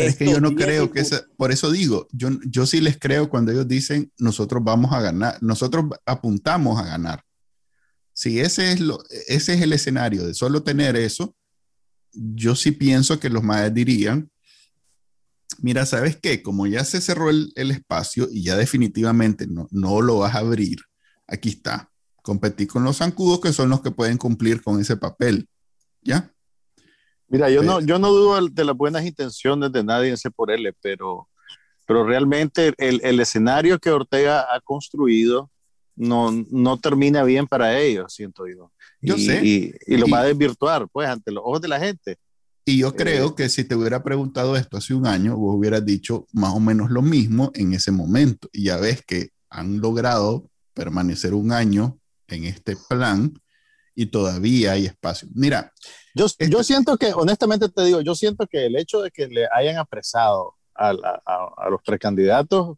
es que yo no creo que esa, por eso digo, yo, yo sí les creo cuando ellos dicen nosotros vamos a ganar, nosotros apuntamos a ganar. Si ese es, lo, ese es el escenario de solo tener eso, yo sí pienso que los maes dirían, mira, ¿sabes qué? Como ya se cerró el, el espacio y ya definitivamente no, no lo vas a abrir, aquí está, competir con los zancudos que son los que pueden cumplir con ese papel, ¿ya? Mira, yo no, yo no dudo de las buenas intenciones de nadie ese por él, pero, pero realmente el, el, escenario que Ortega ha construido no, no termina bien para ellos, siento yo. Yo y, sé. Y, y lo va a desvirtuar, pues, ante los ojos de la gente. Y yo creo eh, que si te hubiera preguntado esto hace un año, vos hubieras dicho más o menos lo mismo en ese momento. Y ya ves que han logrado permanecer un año en este plan y todavía hay espacio. Mira. Yo, yo siento que, honestamente te digo, yo siento que el hecho de que le hayan apresado a, a, a los precandidatos,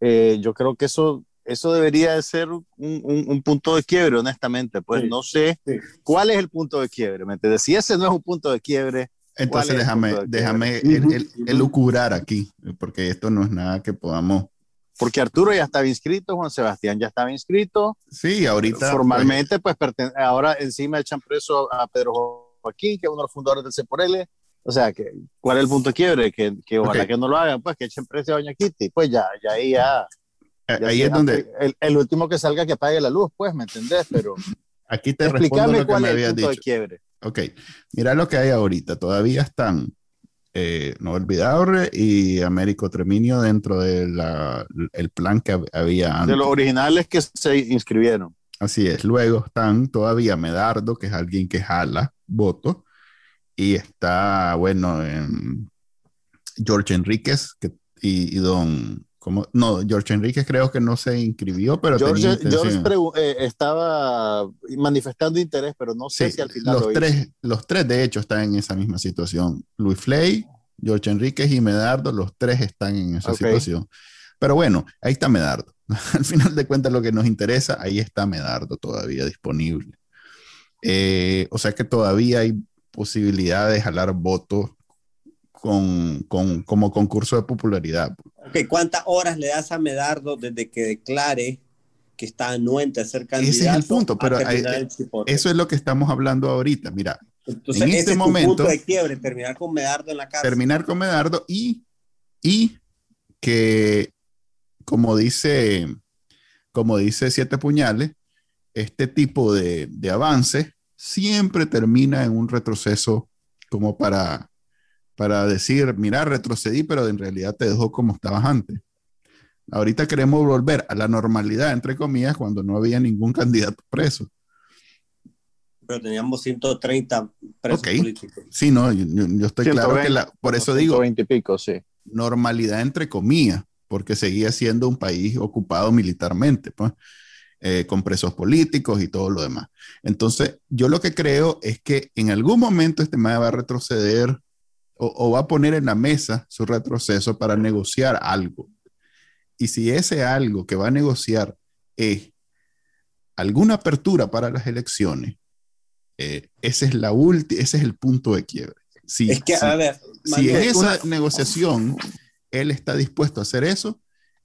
eh, yo creo que eso, eso debería de ser un, un, un punto de quiebre, honestamente. Pues sí, no sé sí. cuál es el punto de quiebre. ¿me entiendes? Si ese no es un punto de quiebre. Entonces déjame, déjame el, el, elucubrar aquí, porque esto no es nada que podamos porque Arturo ya estaba inscrito, Juan Sebastián ya estaba inscrito. Sí, ahorita. Formalmente, pues, pues ahora encima echan preso a Pedro Joaquín, que es uno de los fundadores del CEPORL. O sea, que, ¿cuál es el punto de quiebre? Que, que ojalá okay. que no lo hagan, pues que echen preso a Doña Kitty. Pues ya, ya ahí ya. ya ahí es donde. El, el, último que salga que apague la luz, pues, ¿me entendés? Pero. Aquí te respondo lo que me habías dicho. De quiebre. Ok, mira lo que hay ahorita. Todavía están eh, no olvidable y Américo Treminio dentro del de plan que había antes. De los originales que se inscribieron. Así es. Luego están todavía Medardo, que es alguien que jala votos, y está, bueno, en George Enríquez que, y, y, don. No, George Enríquez creo que no se inscribió, pero George, George eh, estaba manifestando interés, pero no sé sí, si al final los lo tres, hizo. Los tres, de hecho, están en esa misma situación. Luis Flay, George Enríquez y Medardo, los tres están en esa okay. situación. Pero bueno, ahí está Medardo. Al final de cuentas, lo que nos interesa, ahí está Medardo todavía disponible. Eh, o sea que todavía hay posibilidad de jalar votos con, con, como concurso de popularidad. Okay, ¿Cuántas horas le das a Medardo desde que declare que está anuente a ser candidato? Ese es el punto, pero hay, el eso es lo que estamos hablando ahorita. Mira, entonces, en este momento, punto de quiebre, terminar con Medardo en la cárcel. Terminar con Medardo y, y que, como dice, como dice Siete Puñales, este tipo de, de avance siempre termina en un retroceso como para, para decir, mira, retrocedí, pero en realidad te dejó como estabas antes. Ahorita queremos volver a la normalidad, entre comillas, cuando no había ningún candidato preso pero teníamos 130 presos okay. políticos. Sí, no, yo, yo estoy 120, claro que la, por eso digo, 120 y pico, sí. normalidad entre comillas, porque seguía siendo un país ocupado militarmente, pues, eh, con presos políticos y todo lo demás. Entonces, yo lo que creo es que en algún momento este MAE va a retroceder o, o va a poner en la mesa su retroceso para negociar algo. Y si ese algo que va a negociar es alguna apertura para las elecciones, eh, ese, es la ese es el punto de quiebre. Si, es que, si, a ver, si en esa una... negociación él está dispuesto a hacer eso,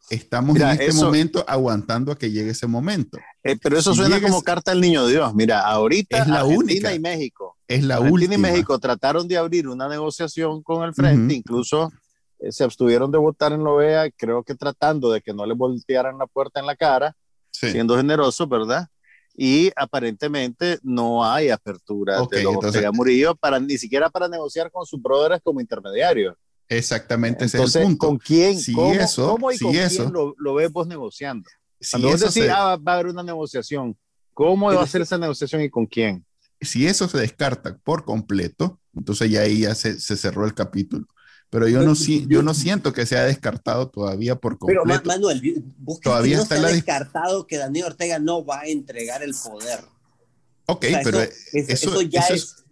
estamos Mira, en este eso, momento aguantando a que llegue ese momento. Eh, pero eso si suena llegues, como carta al niño Dios. Mira, ahorita es la Argentina única. y México. Es la Argentina última. y México trataron de abrir una negociación con el frente, uh -huh. incluso eh, se abstuvieron de votar en la OEA, creo que tratando de que no le voltearan la puerta en la cara, sí. siendo generosos, ¿verdad? y aparentemente no hay apertura okay, de los entonces, Murillo para ni siquiera para negociar con sus brothers como intermediarios. Exactamente entonces, ese es el punto. ¿con quién? Si ¿Cómo, eso, cómo y si con eso, quién lo, lo, ves vos negociando? Si Cuando vos decís, se, ah, va a haber una negociación, ¿cómo va a ser esa negociación y con quién? Si eso se descarta por completo, entonces ya ahí ya se, se cerró el capítulo. pero yo no, yo no siento que sea descartado todavía por completo. Pero Manuel, ¿vos todavía no está se ha descartado que Daniel Ortega no va a entregar el poder. Ok, pero eso, ya es,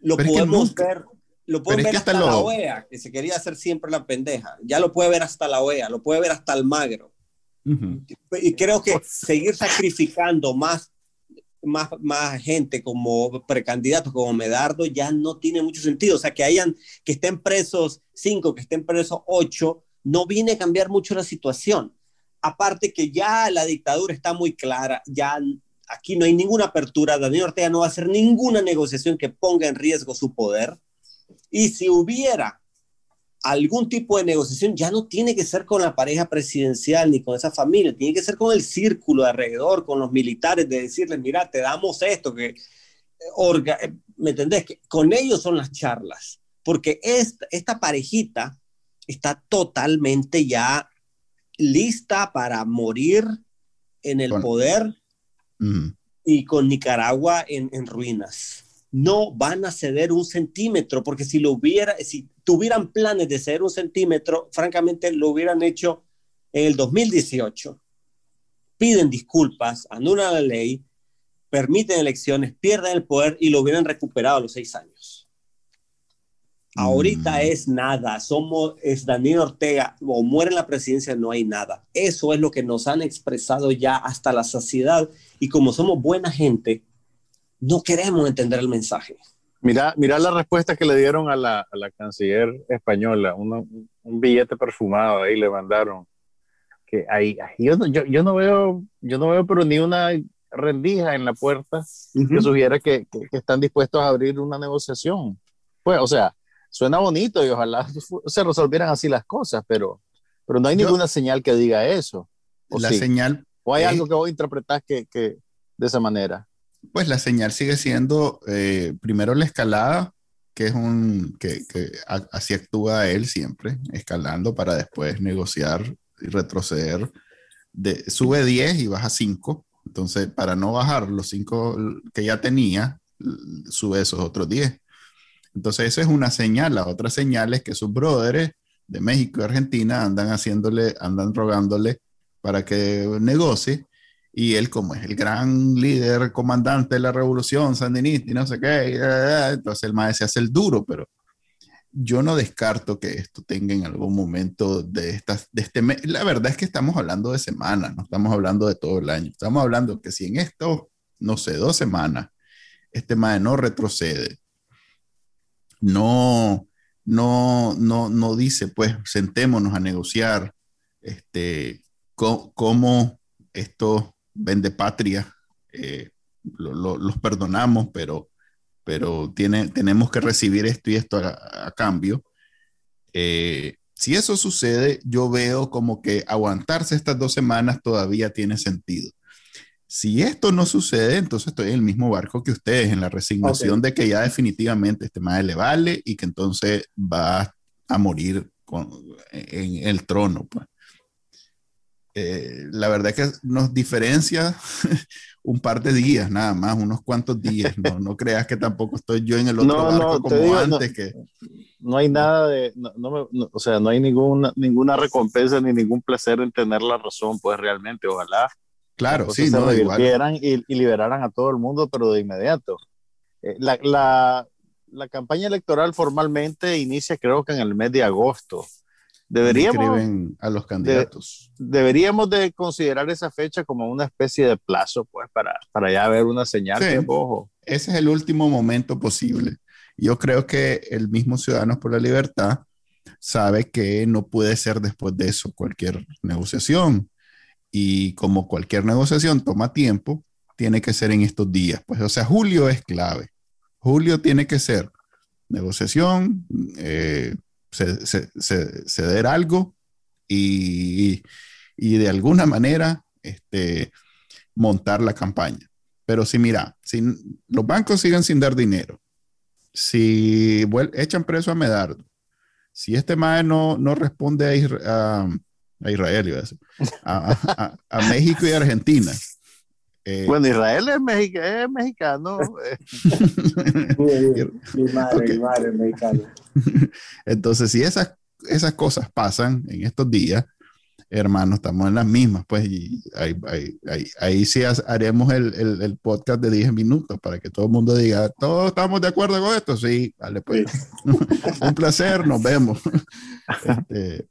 lo podemos ver, lo podemos ver hasta, la OEA, que se quería hacer siempre la pendeja. Ya lo puede ver hasta la OEA, lo puede ver hasta el magro. Y creo que seguir sacrificando más más, más gente como precandidatos como Medardo ya no tiene mucho sentido. O sea, que hayan, que estén presos cinco, que estén presos ocho, no viene a cambiar mucho la situación. Aparte que ya la dictadura está muy clara, ya aquí no hay ninguna apertura, Daniel Ortega no va a hacer ninguna negociación que ponga en riesgo su poder. Y si hubiera algún tipo de negociación ya no tiene que ser con la pareja presidencial ni con esa familia, tiene que ser con el círculo de alrededor, con los militares, de decirles, mira, te damos esto, que, orga, ¿me entendés? Que con ellos son las charlas, porque esta, esta parejita está totalmente ya lista para morir en el poder y con Nicaragua en, en ruinas no van a ceder un centímetro, porque si lo hubiera, si tuvieran planes de ceder un centímetro, francamente lo hubieran hecho en el 2018. Piden disculpas, anulan la ley, permiten elecciones, pierden el poder y lo hubieran recuperado a los seis años. Ahorita mm. es nada, somos, es Daniel Ortega, o muere en la presidencia, no hay nada. Eso es lo que nos han expresado ya hasta la saciedad y como somos buena gente, no queremos entender el mensaje. Mira, mira la respuesta que le dieron a la, a la canciller española, un billete perfumado ahí le mandaron. Que ahí, yo, yo, yo, no veo, yo no veo pero ni una rendija en la puerta que sugiera que, que, están dispuestos a abrir una negociación. Pues, o sea, suena bonito y ojalá se resolvieran así las cosas, pero, pero no hay ninguna señal que diga eso. ¿o la señal. ¿O hay algo que vos interpretás que, que de esa manera? Pues la señal sigue siendo eh, primero la escalada, que es un, que, así actúa él siempre, escalando para después negociar y retroceder. De, sube 10 y baja 5. Entonces, para no bajar los 5 que ya tenía, sube esos otros 10. Entonces, eso es una señal. La otra señal es que sus brothers de México y Argentina andan haciéndole, andan rogándole para que negocie y él como es el gran líder, comandante de la revolución sandinista y no sé qué, entonces el maestro se hace el duro, pero yo no descarto que esto tenga en algún momento de, estas, de este mes. La verdad es que estamos hablando de semanas, no estamos hablando de todo el año. Estamos hablando que si en esto, no sé, dos semanas, este maestro no retrocede, no, no, no, no dice, pues sentémonos a negociar este, cómo esto vende patria, eh, los perdonamos, pero, pero tiene, tenemos que recibir esto y esto a, cambio. Eh, si eso sucede, yo veo como que aguantarse estas dos semanas todavía tiene sentido. Si esto no sucede, entonces estoy en el mismo barco que ustedes, en la resignación de que ya definitivamente este madre le vale y que entonces va a morir en el trono. Pues. Eh, la verdad es que nos diferencia un par de días, nada más, unos cuantos días. No, no creas que tampoco estoy yo en el otro barco como antes. No, que... no hay nada de, o sea, no hay ninguna, ninguna recompensa ni ningún placer en tener la razón, pues realmente, ojalá. Claro, sí, no, igual. Y, y, liberaran a todo el mundo, pero de inmediato. Eh, la, la, la campaña electoral formalmente inicia creo que en el mes de agosto. Deberíamos, a los candidatos. deberíamos de considerar esa fecha como una especie de plazo, pues, para, para ya ver una señal de ojo. Ese es el último momento posible. Yo creo que el mismo Ciudadanos por la Libertad sabe que no puede ser después de eso cualquier negociación. Y como cualquier negociación toma tiempo, tiene que ser en estos días. Pues, o sea, julio es clave. Julio tiene que ser negociación, eh, ceder algo y, de alguna manera este, montar la campaña. Pero si mira, si los bancos siguen sin dar dinero, si echan preso a Medardo, si este MAE no, no responde a, Israel, a, a, México y Argentina, Eh, bueno, Israel es, mexicano. mi madre, mi madre es mexicana. Entonces, si esas, esas cosas pasan en estos días, hermanos, estamos en las mismas, pues, y ahí, ahí, ahí, sí haremos el, el, el, podcast de 10 minutos para que todo el mundo diga, todos estamos de acuerdo con esto, sí, vale, pues, un placer, nos vemos. Este,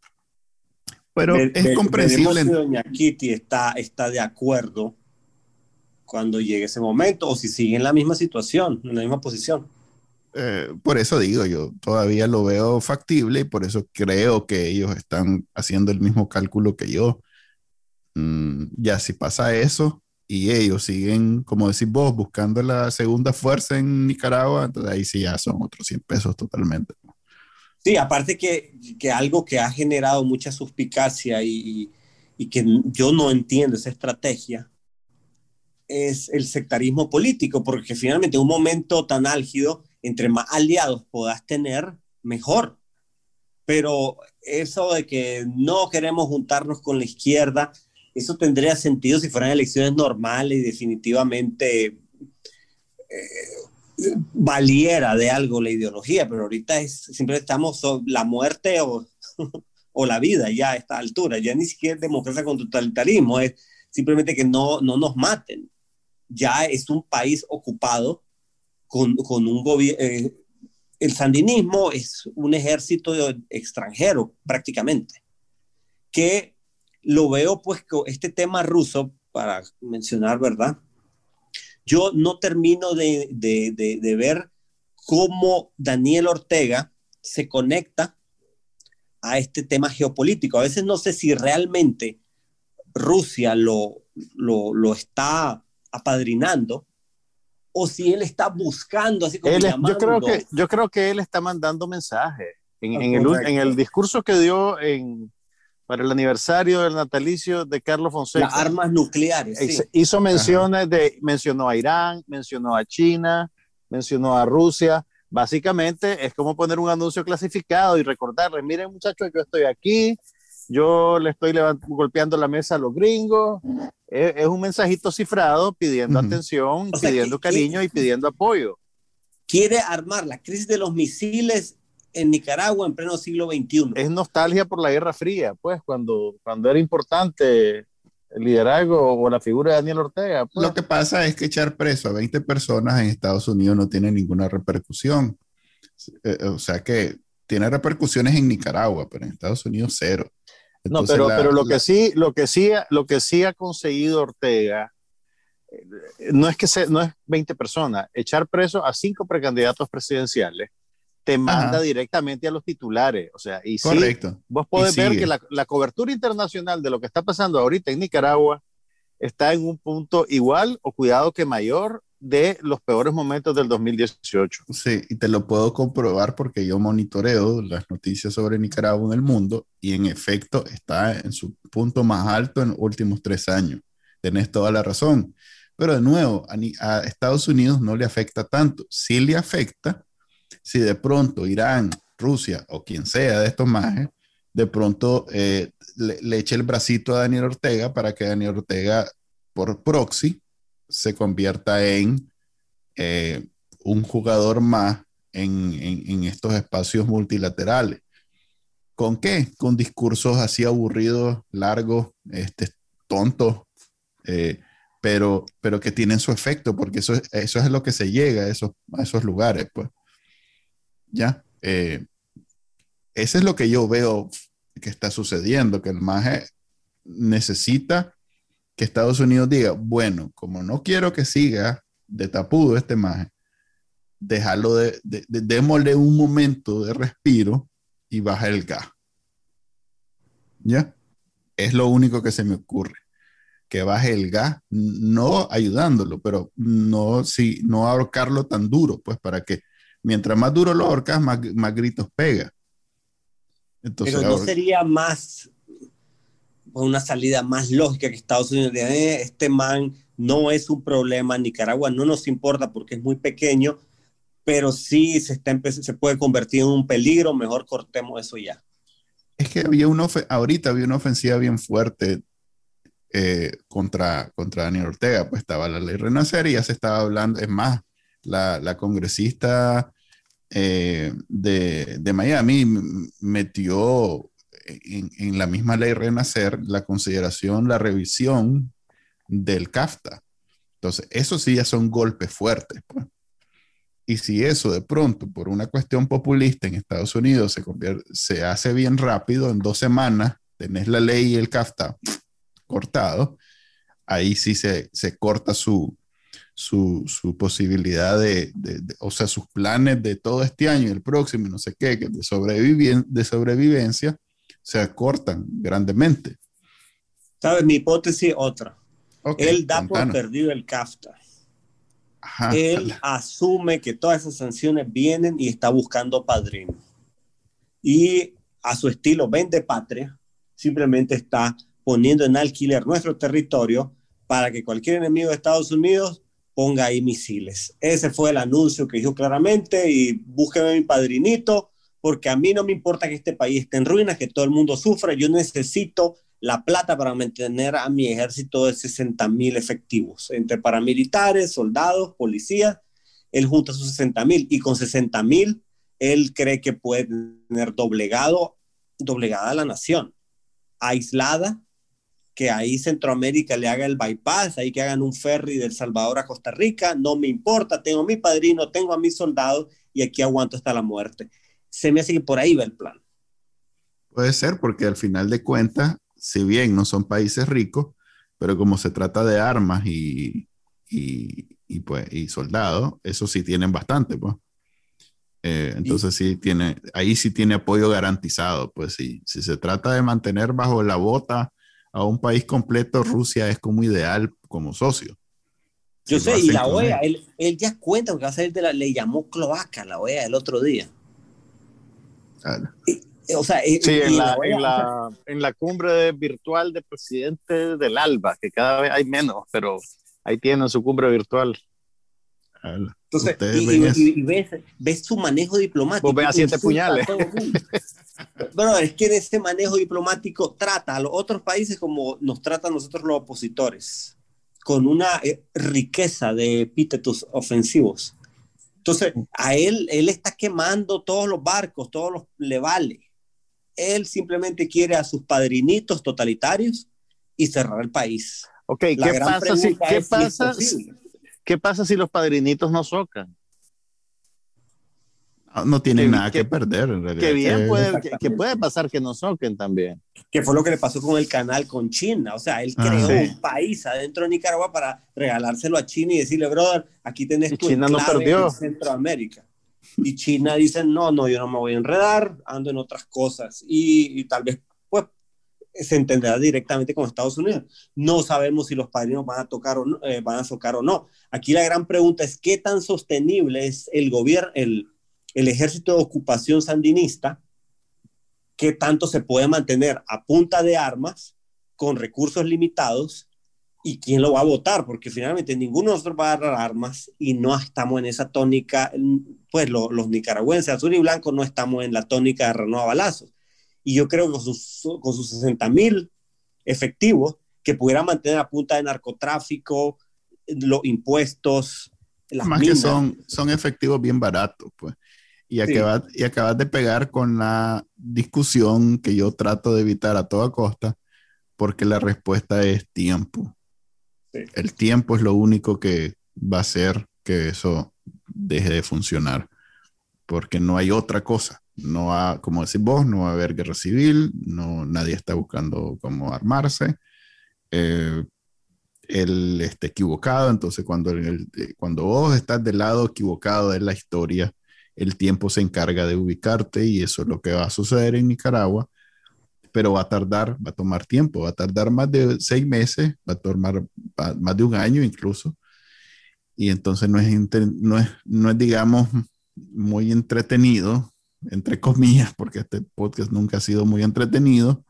pero es comprensible. Si doña Kitty está, está de acuerdo cuando llegue ese momento o si sigue en la misma situación, en la misma posición. Eh, por eso digo, yo todavía lo veo factible y por eso creo que ellos están haciendo el mismo cálculo que yo. Mm, ya si pasa eso y ellos siguen, como decís vos, buscando la segunda fuerza en Nicaragua, entonces ahí sí ya son otros 100 pesos totalmente. Sí, aparte que, que algo que ha generado mucha suspicacia y, y que yo no entiendo esa estrategia es el sectarismo político, porque finalmente un momento tan álgido entre más aliados puedas tener, mejor. Pero eso de que no queremos juntarnos con la izquierda, eso tendría sentido si fueran elecciones normales y definitivamente eh, valiera de algo la ideología, pero ahorita siempre estamos sobre la muerte o, o la vida ya a esta altura, ya ni siquiera es democracia con totalitarismo, es simplemente que no, no nos maten. Ya es un país ocupado con, un gobierno. Eh, el sandinismo es un ejército extranjero prácticamente, que lo veo pues con este tema ruso, para mencionar, ¿verdad? Yo no termino de, de ver cómo Daniel Ortega se conecta a este tema geopolítico. A veces no sé si realmente Rusia lo, lo, lo está apadrinando o si él está buscando, así como yo, creo que, yo creo que él está mandando mensajes. En, en, el, en, el, discurso que dio en, para el aniversario del natalicio de Carlos Fonseca. Las armas nucleares. Sí. Hizo menciones de, mencionó a Irán, mencionó a China, mencionó a Rusia. Básicamente es como poner un anuncio clasificado y recordarles, miren muchachos, yo estoy aquí, yo le estoy golpeando la mesa a los gringos. Es, un mensajito cifrado pidiendo atención, pidiendo cariño y pidiendo apoyo. Quiere armar la crisis de los misiles en Nicaragua en pleno siglo XXI. Es nostalgia por la Guerra Fría, pues, cuando, cuando era importante el liderazgo o la figura de Daniel Ortega. Pues. Lo que pasa es que echar preso a 20 personas en Estados Unidos no tiene ninguna repercusión. Eh, o sea que tiene repercusiones en Nicaragua, pero en Estados Unidos cero no, pero, pero lo, que sí, lo, que sí, lo que sí ha conseguido Ortega eh, no es que se, no es 20 personas, echar preso a cinco precandidatos presidenciales te manda directamente a los titulares. O sea, y Correcto. vos podés ver que la, la, cobertura internacional de lo que está pasando ahorita en Nicaragua está en un punto igual o cuidado que mayor de los peores momentos del 2018. Sí, y te lo puedo comprobar porque yo monitoreo las noticias sobre Nicaragua en el mundo y en efecto está en su punto más alto en los últimos tres años. Tenés toda la razón. Pero de nuevo, a, Estados Unidos no le afecta tanto. Sí le afecta si de pronto Irán, Rusia o quien sea de estos majes, de pronto eh, le, le eche el bracito a Daniel Ortega para que Daniel Ortega por proxy se convierta en eh, un jugador más en, estos espacios multilaterales. ¿Con qué? Con discursos así aburridos, largos, este, tontos, eh, pero, pero que tienen su efecto, porque eso, eso es lo que se llega a esos, esos lugares, pues. ¿Ya? Eh, eso es lo que yo veo que está sucediendo, que el MAGE necesita que Estados Unidos diga, bueno, como no quiero que siga de tapudo este maje, déjalo de, démosle un momento de respiro y baja el gas. ¿Ya? Es lo único que se me ocurre. Que baje el gas, no ayudándolo, pero no, si, no ahorcarlo tan duro, pues para que mientras más duro lo ahorcas, más, más gritos pega. Entonces, pero no sería más una salida más lógica que Estados Unidos. Eh, este man no es un problema, Nicaragua no nos importa porque es muy pequeño, pero sí se, está se puede convertir en un peligro, mejor cortemos eso ya. Es que había una ahorita había una ofensiva bien fuerte eh, contra, contra Daniel Ortega, pues estaba la ley Renacer y ya se estaba hablando, es más, la, la congresista eh, de, de, Miami metió en, en, la misma ley Renacer la consideración, la revisión del CAFTA. Entonces, eso sí ya son golpes fuertes. Pues. Y si eso de pronto, por una cuestión populista en Estados Unidos, se, se hace bien rápido, en dos semanas, tenés la ley y el CAFTA cortado, ahí sí se, se corta su, su, su posibilidad de, de, o sea, sus planes de todo este año y el próximo, y no sé qué, de, de sobrevivencia, se acortan grandemente. ¿Sabes? Mi hipótesis otra. Él da por perdido el CAFTA. Él asume que todas esas sanciones vienen y está buscando padrino. Y a su estilo vende patria, simplemente está poniendo en alquiler nuestro territorio para que cualquier enemigo de Estados Unidos ponga ahí misiles. Ese fue el anuncio que dijo claramente y búsqueme mi padrinito porque a mí no me importa que este país esté en ruinas, que todo el mundo sufra, yo necesito la plata para mantener a mi ejército de 60 mil efectivos, entre paramilitares, soldados, policías. Él junta sus 60 mil y con 60 mil él cree que puede tener doblegado, doblegada la nación, aislada, que ahí Centroamérica le haga el bypass, ahí que hagan un ferry del Salvador a Costa Rica, no me importa, tengo a mi padrino, tengo a mis soldados y aquí aguanto hasta la muerte. Se me hace que por ahí va el plan. Puede ser, porque al final de cuentas, si bien no son países ricos, pero como se trata de armas y, y, pues, y soldados, eso sí tienen bastante, pues. Eh, entonces sí tiene, ahí sí tiene apoyo garantizado, pues sí, si se trata de mantener bajo la bota a un país completo, Rusia es como ideal como socio. Yo sé, y la OEA, él, él, ya cuenta que va a salir de la, le llamó cloaca la OEA el otro día. Claro. O sea, sí, en la, en, la, en la, cumbre virtual de presidentes del ALBA, que cada vez hay menos, pero ahí tienen su cumbre virtual. Entonces, y, ves, ves, su manejo diplomático. Vos ves a siete puñales. Bueno, es que en ese manejo diplomático trata a los otros países como nos tratan nosotros los opositores, con una eh, riqueza de epítetos ofensivos. Entonces, a él, él está quemando todos los barcos, todos los le vale. Él simplemente quiere a sus padrinitos totalitarios y cerrar el país. Ok, ¿qué pasa, si, ¿qué, pasa, ¿qué pasa si los padrinitos no socan? No, tienen nada que, perder, en realidad. Que bien puede, que, puede pasar que no soquen también. Que fue lo que le pasó con el canal con China. O sea, él creó un país adentro de Nicaragua para regalárselo a China y decirle, brother, aquí tenés tu China no perdió. en Centroamérica. Y China dice, no, no, yo no me voy a enredar, ando en otras cosas. Y, tal vez, pues, se entenderá directamente con Estados Unidos. No sabemos si los padrinos van a tocar o no, eh, van a tocar o no. Aquí la gran pregunta es, ¿qué tan sostenible es el gobierno, el, el ejército de ocupación sandinista? ¿Qué tanto se puede mantener a punta de armas, con recursos limitados, y quién lo va a votar, porque finalmente ninguno de nosotros va a dar armas y no estamos en esa tónica, pues los nicaragüenses azul y blanco no estamos en la tónica de renovar balazos. Y yo creo que con sus, con sus 60 mil efectivos, que pudiera mantener a punta de narcotráfico, los impuestos, las Más que son, son efectivos bien baratos, pues. Y acabas, y acabas de pegar con la discusión que yo trato de evitar a toda costa, porque la respuesta es tiempo. El tiempo es lo único que va a hacer que eso deje de funcionar, porque no hay otra cosa. No va, como decís vos, no va a haber guerra civil, no, nadie está buscando cómo armarse. Eh, él está equivocado, entonces cuando, cuando vos estás del lado equivocado de la historia, el tiempo se encarga de ubicarte y eso es lo que va a suceder en Nicaragua pero va a tardar, va a tomar tiempo, va a tardar más de seis meses, va a tomar más de un año incluso. Y entonces no es, no es, no es, digamos, muy entretenido, entre comillas, porque este podcast nunca ha sido muy entretenido,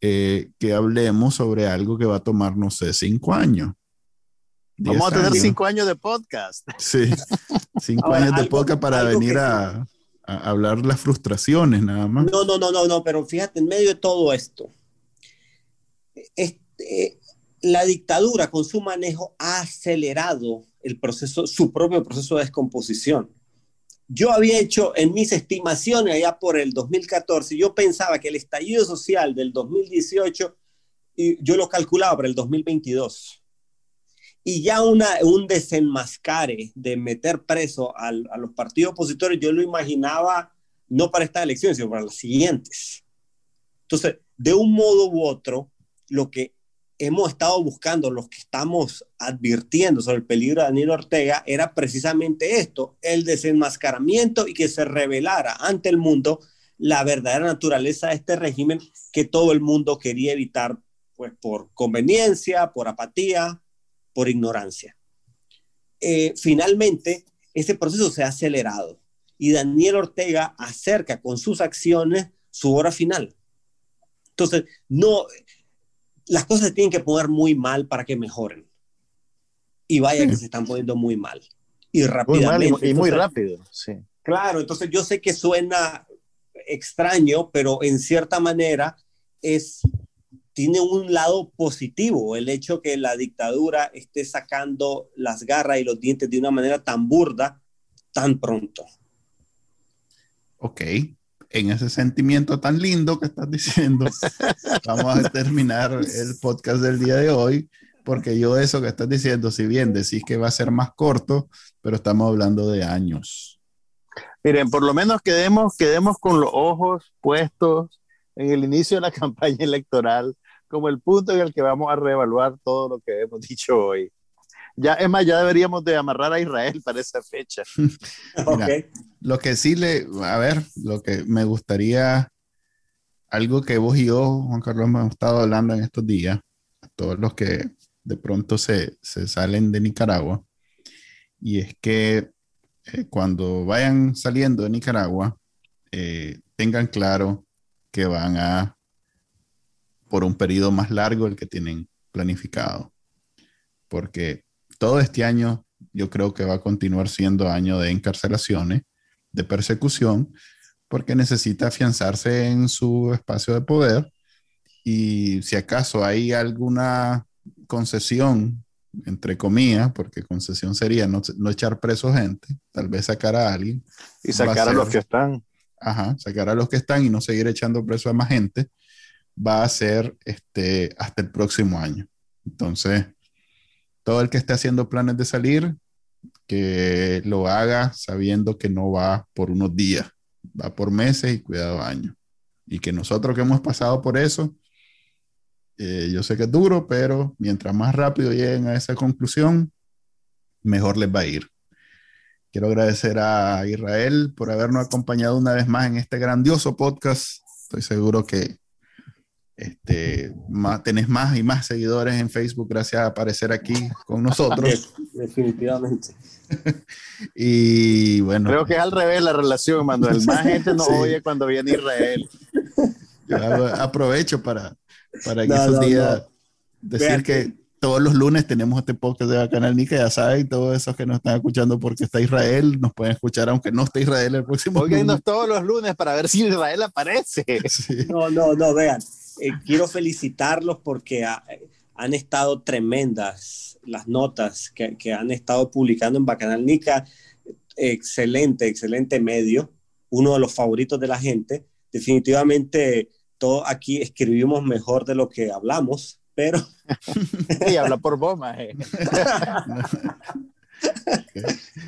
eh, que hablemos sobre algo que va a tomar, no sé, cinco años. Vamos a tener cinco años de podcast. Sí, cinco años de podcast para venir a, hablar las frustraciones nada más. No, no, no, no, no, pero fíjate, en medio de todo esto, este, la dictadura con su manejo ha acelerado el proceso, su propio proceso de descomposición. Yo había hecho en mis estimaciones allá por el 2014, yo pensaba que el estallido social del 2018, yo lo calculaba para el 2022. Y ya un desenmascare de meter preso a los partidos opositores, yo lo imaginaba no para esta elección, sino para las siguientes. Entonces, de un modo u otro, lo que hemos estado buscando, los que estamos advirtiendo sobre el peligro de Daniel Ortega, era precisamente esto, el desenmascaramiento y que se revelara ante el mundo la verdadera naturaleza de este régimen que todo el mundo quería evitar, pues por conveniencia, por apatía, por ignorancia. Eh, finalmente, ese proceso se ha acelerado y Daniel Ortega acerca con sus acciones su hora final. Entonces, no, las cosas se tienen que poner muy mal para que mejoren. Y vaya que se están poniendo muy mal. Y rápidamente. y, muy rápido, sí. Claro, entonces yo sé que suena extraño, pero en cierta manera es, tiene un lado positivo el hecho que la dictadura esté sacando las garras y los dientes de una manera tan burda tan pronto. Ok, en ese sentimiento tan lindo que estás diciendo, vamos a terminar el podcast del día de hoy, porque yo eso que estás diciendo, si bien decís que va a ser más corto, pero estamos hablando de años. Miren, por lo menos quedemos, quedemos con los ojos puestos en el inicio de la campaña electoral como el punto en el que vamos a reevaluar todo lo que hemos dicho hoy. Ya, es más, ya deberíamos de amarrar a Israel para esa fecha. Lo que sí le, a ver, lo que me gustaría, algo que vos y yo, Juan Carlos, hemos estado hablando en estos días, a todos los que de pronto se, salen de Nicaragua, y es que eh, cuando vayan saliendo de Nicaragua, eh, tengan claro que van a por un periodo más largo el que tienen planificado. Porque todo este año yo creo que va a continuar siendo año de encarcelaciones de persecución, porque necesita afianzarse en su espacio de poder y si acaso hay alguna concesión, entre comillas, porque concesión sería no, echar preso gente, tal vez sacar a alguien. Y sacar a, los que están. Ajá, sacar a los que están y no seguir echando preso a más gente, va a ser este, hasta el próximo año. Entonces, todo el que esté haciendo planes de salir, que lo haga sabiendo que no va por unos días, va por meses y cuidado años. Y que nosotros que hemos pasado por eso, eh, yo sé que es duro, pero mientras más rápido lleguen a esa conclusión, mejor les va a ir. Quiero agradecer a Israel por habernos acompañado una vez más en este grandioso podcast. Estoy seguro que este, más, tenés más y más seguidores en Facebook gracias a aparecer aquí con nosotros. Definitivamente. y bueno. Creo que es al revés la relación, Manuel. Más gente nos oye cuando viene Israel. aprovecho para, para que esos días decir que todos los lunes tenemos este podcast de Bacanal Nica, ya saben, todos esos que nos están escuchando porque está Israel, nos pueden escuchar aunque no esté Israel el próximo Oigan todos los lunes para ver si Israel aparece. No, no, no, vean eh, quiero felicitarlos porque han estado tremendas las notas que, que, han estado publicando en Bacanal Nica. Excelente, excelente medio, uno de los favoritos de la gente. Definitivamente, todo aquí escribimos mejor de lo que hablamos, pero... y habla por vos,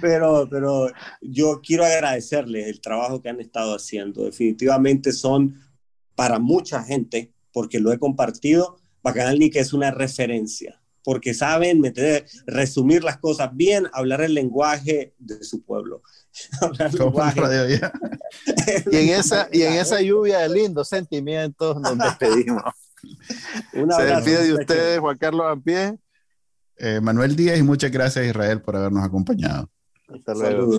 pero, pero yo quiero agradecerles el trabajo que han estado haciendo. Definitivamente son para mucha gente porque lo he compartido, Bacanal Nica es una referencia, porque saben meter, resumir las cosas bien, hablar el lenguaje de su pueblo. y, en esa, y en esa lluvia de lindos sentimientos nos despedimos. Se despide de ustedes, Juan Carlos Ampie. Eh, Manuel Díaz y muchas gracias Israel por habernos acompañado. Hasta luego.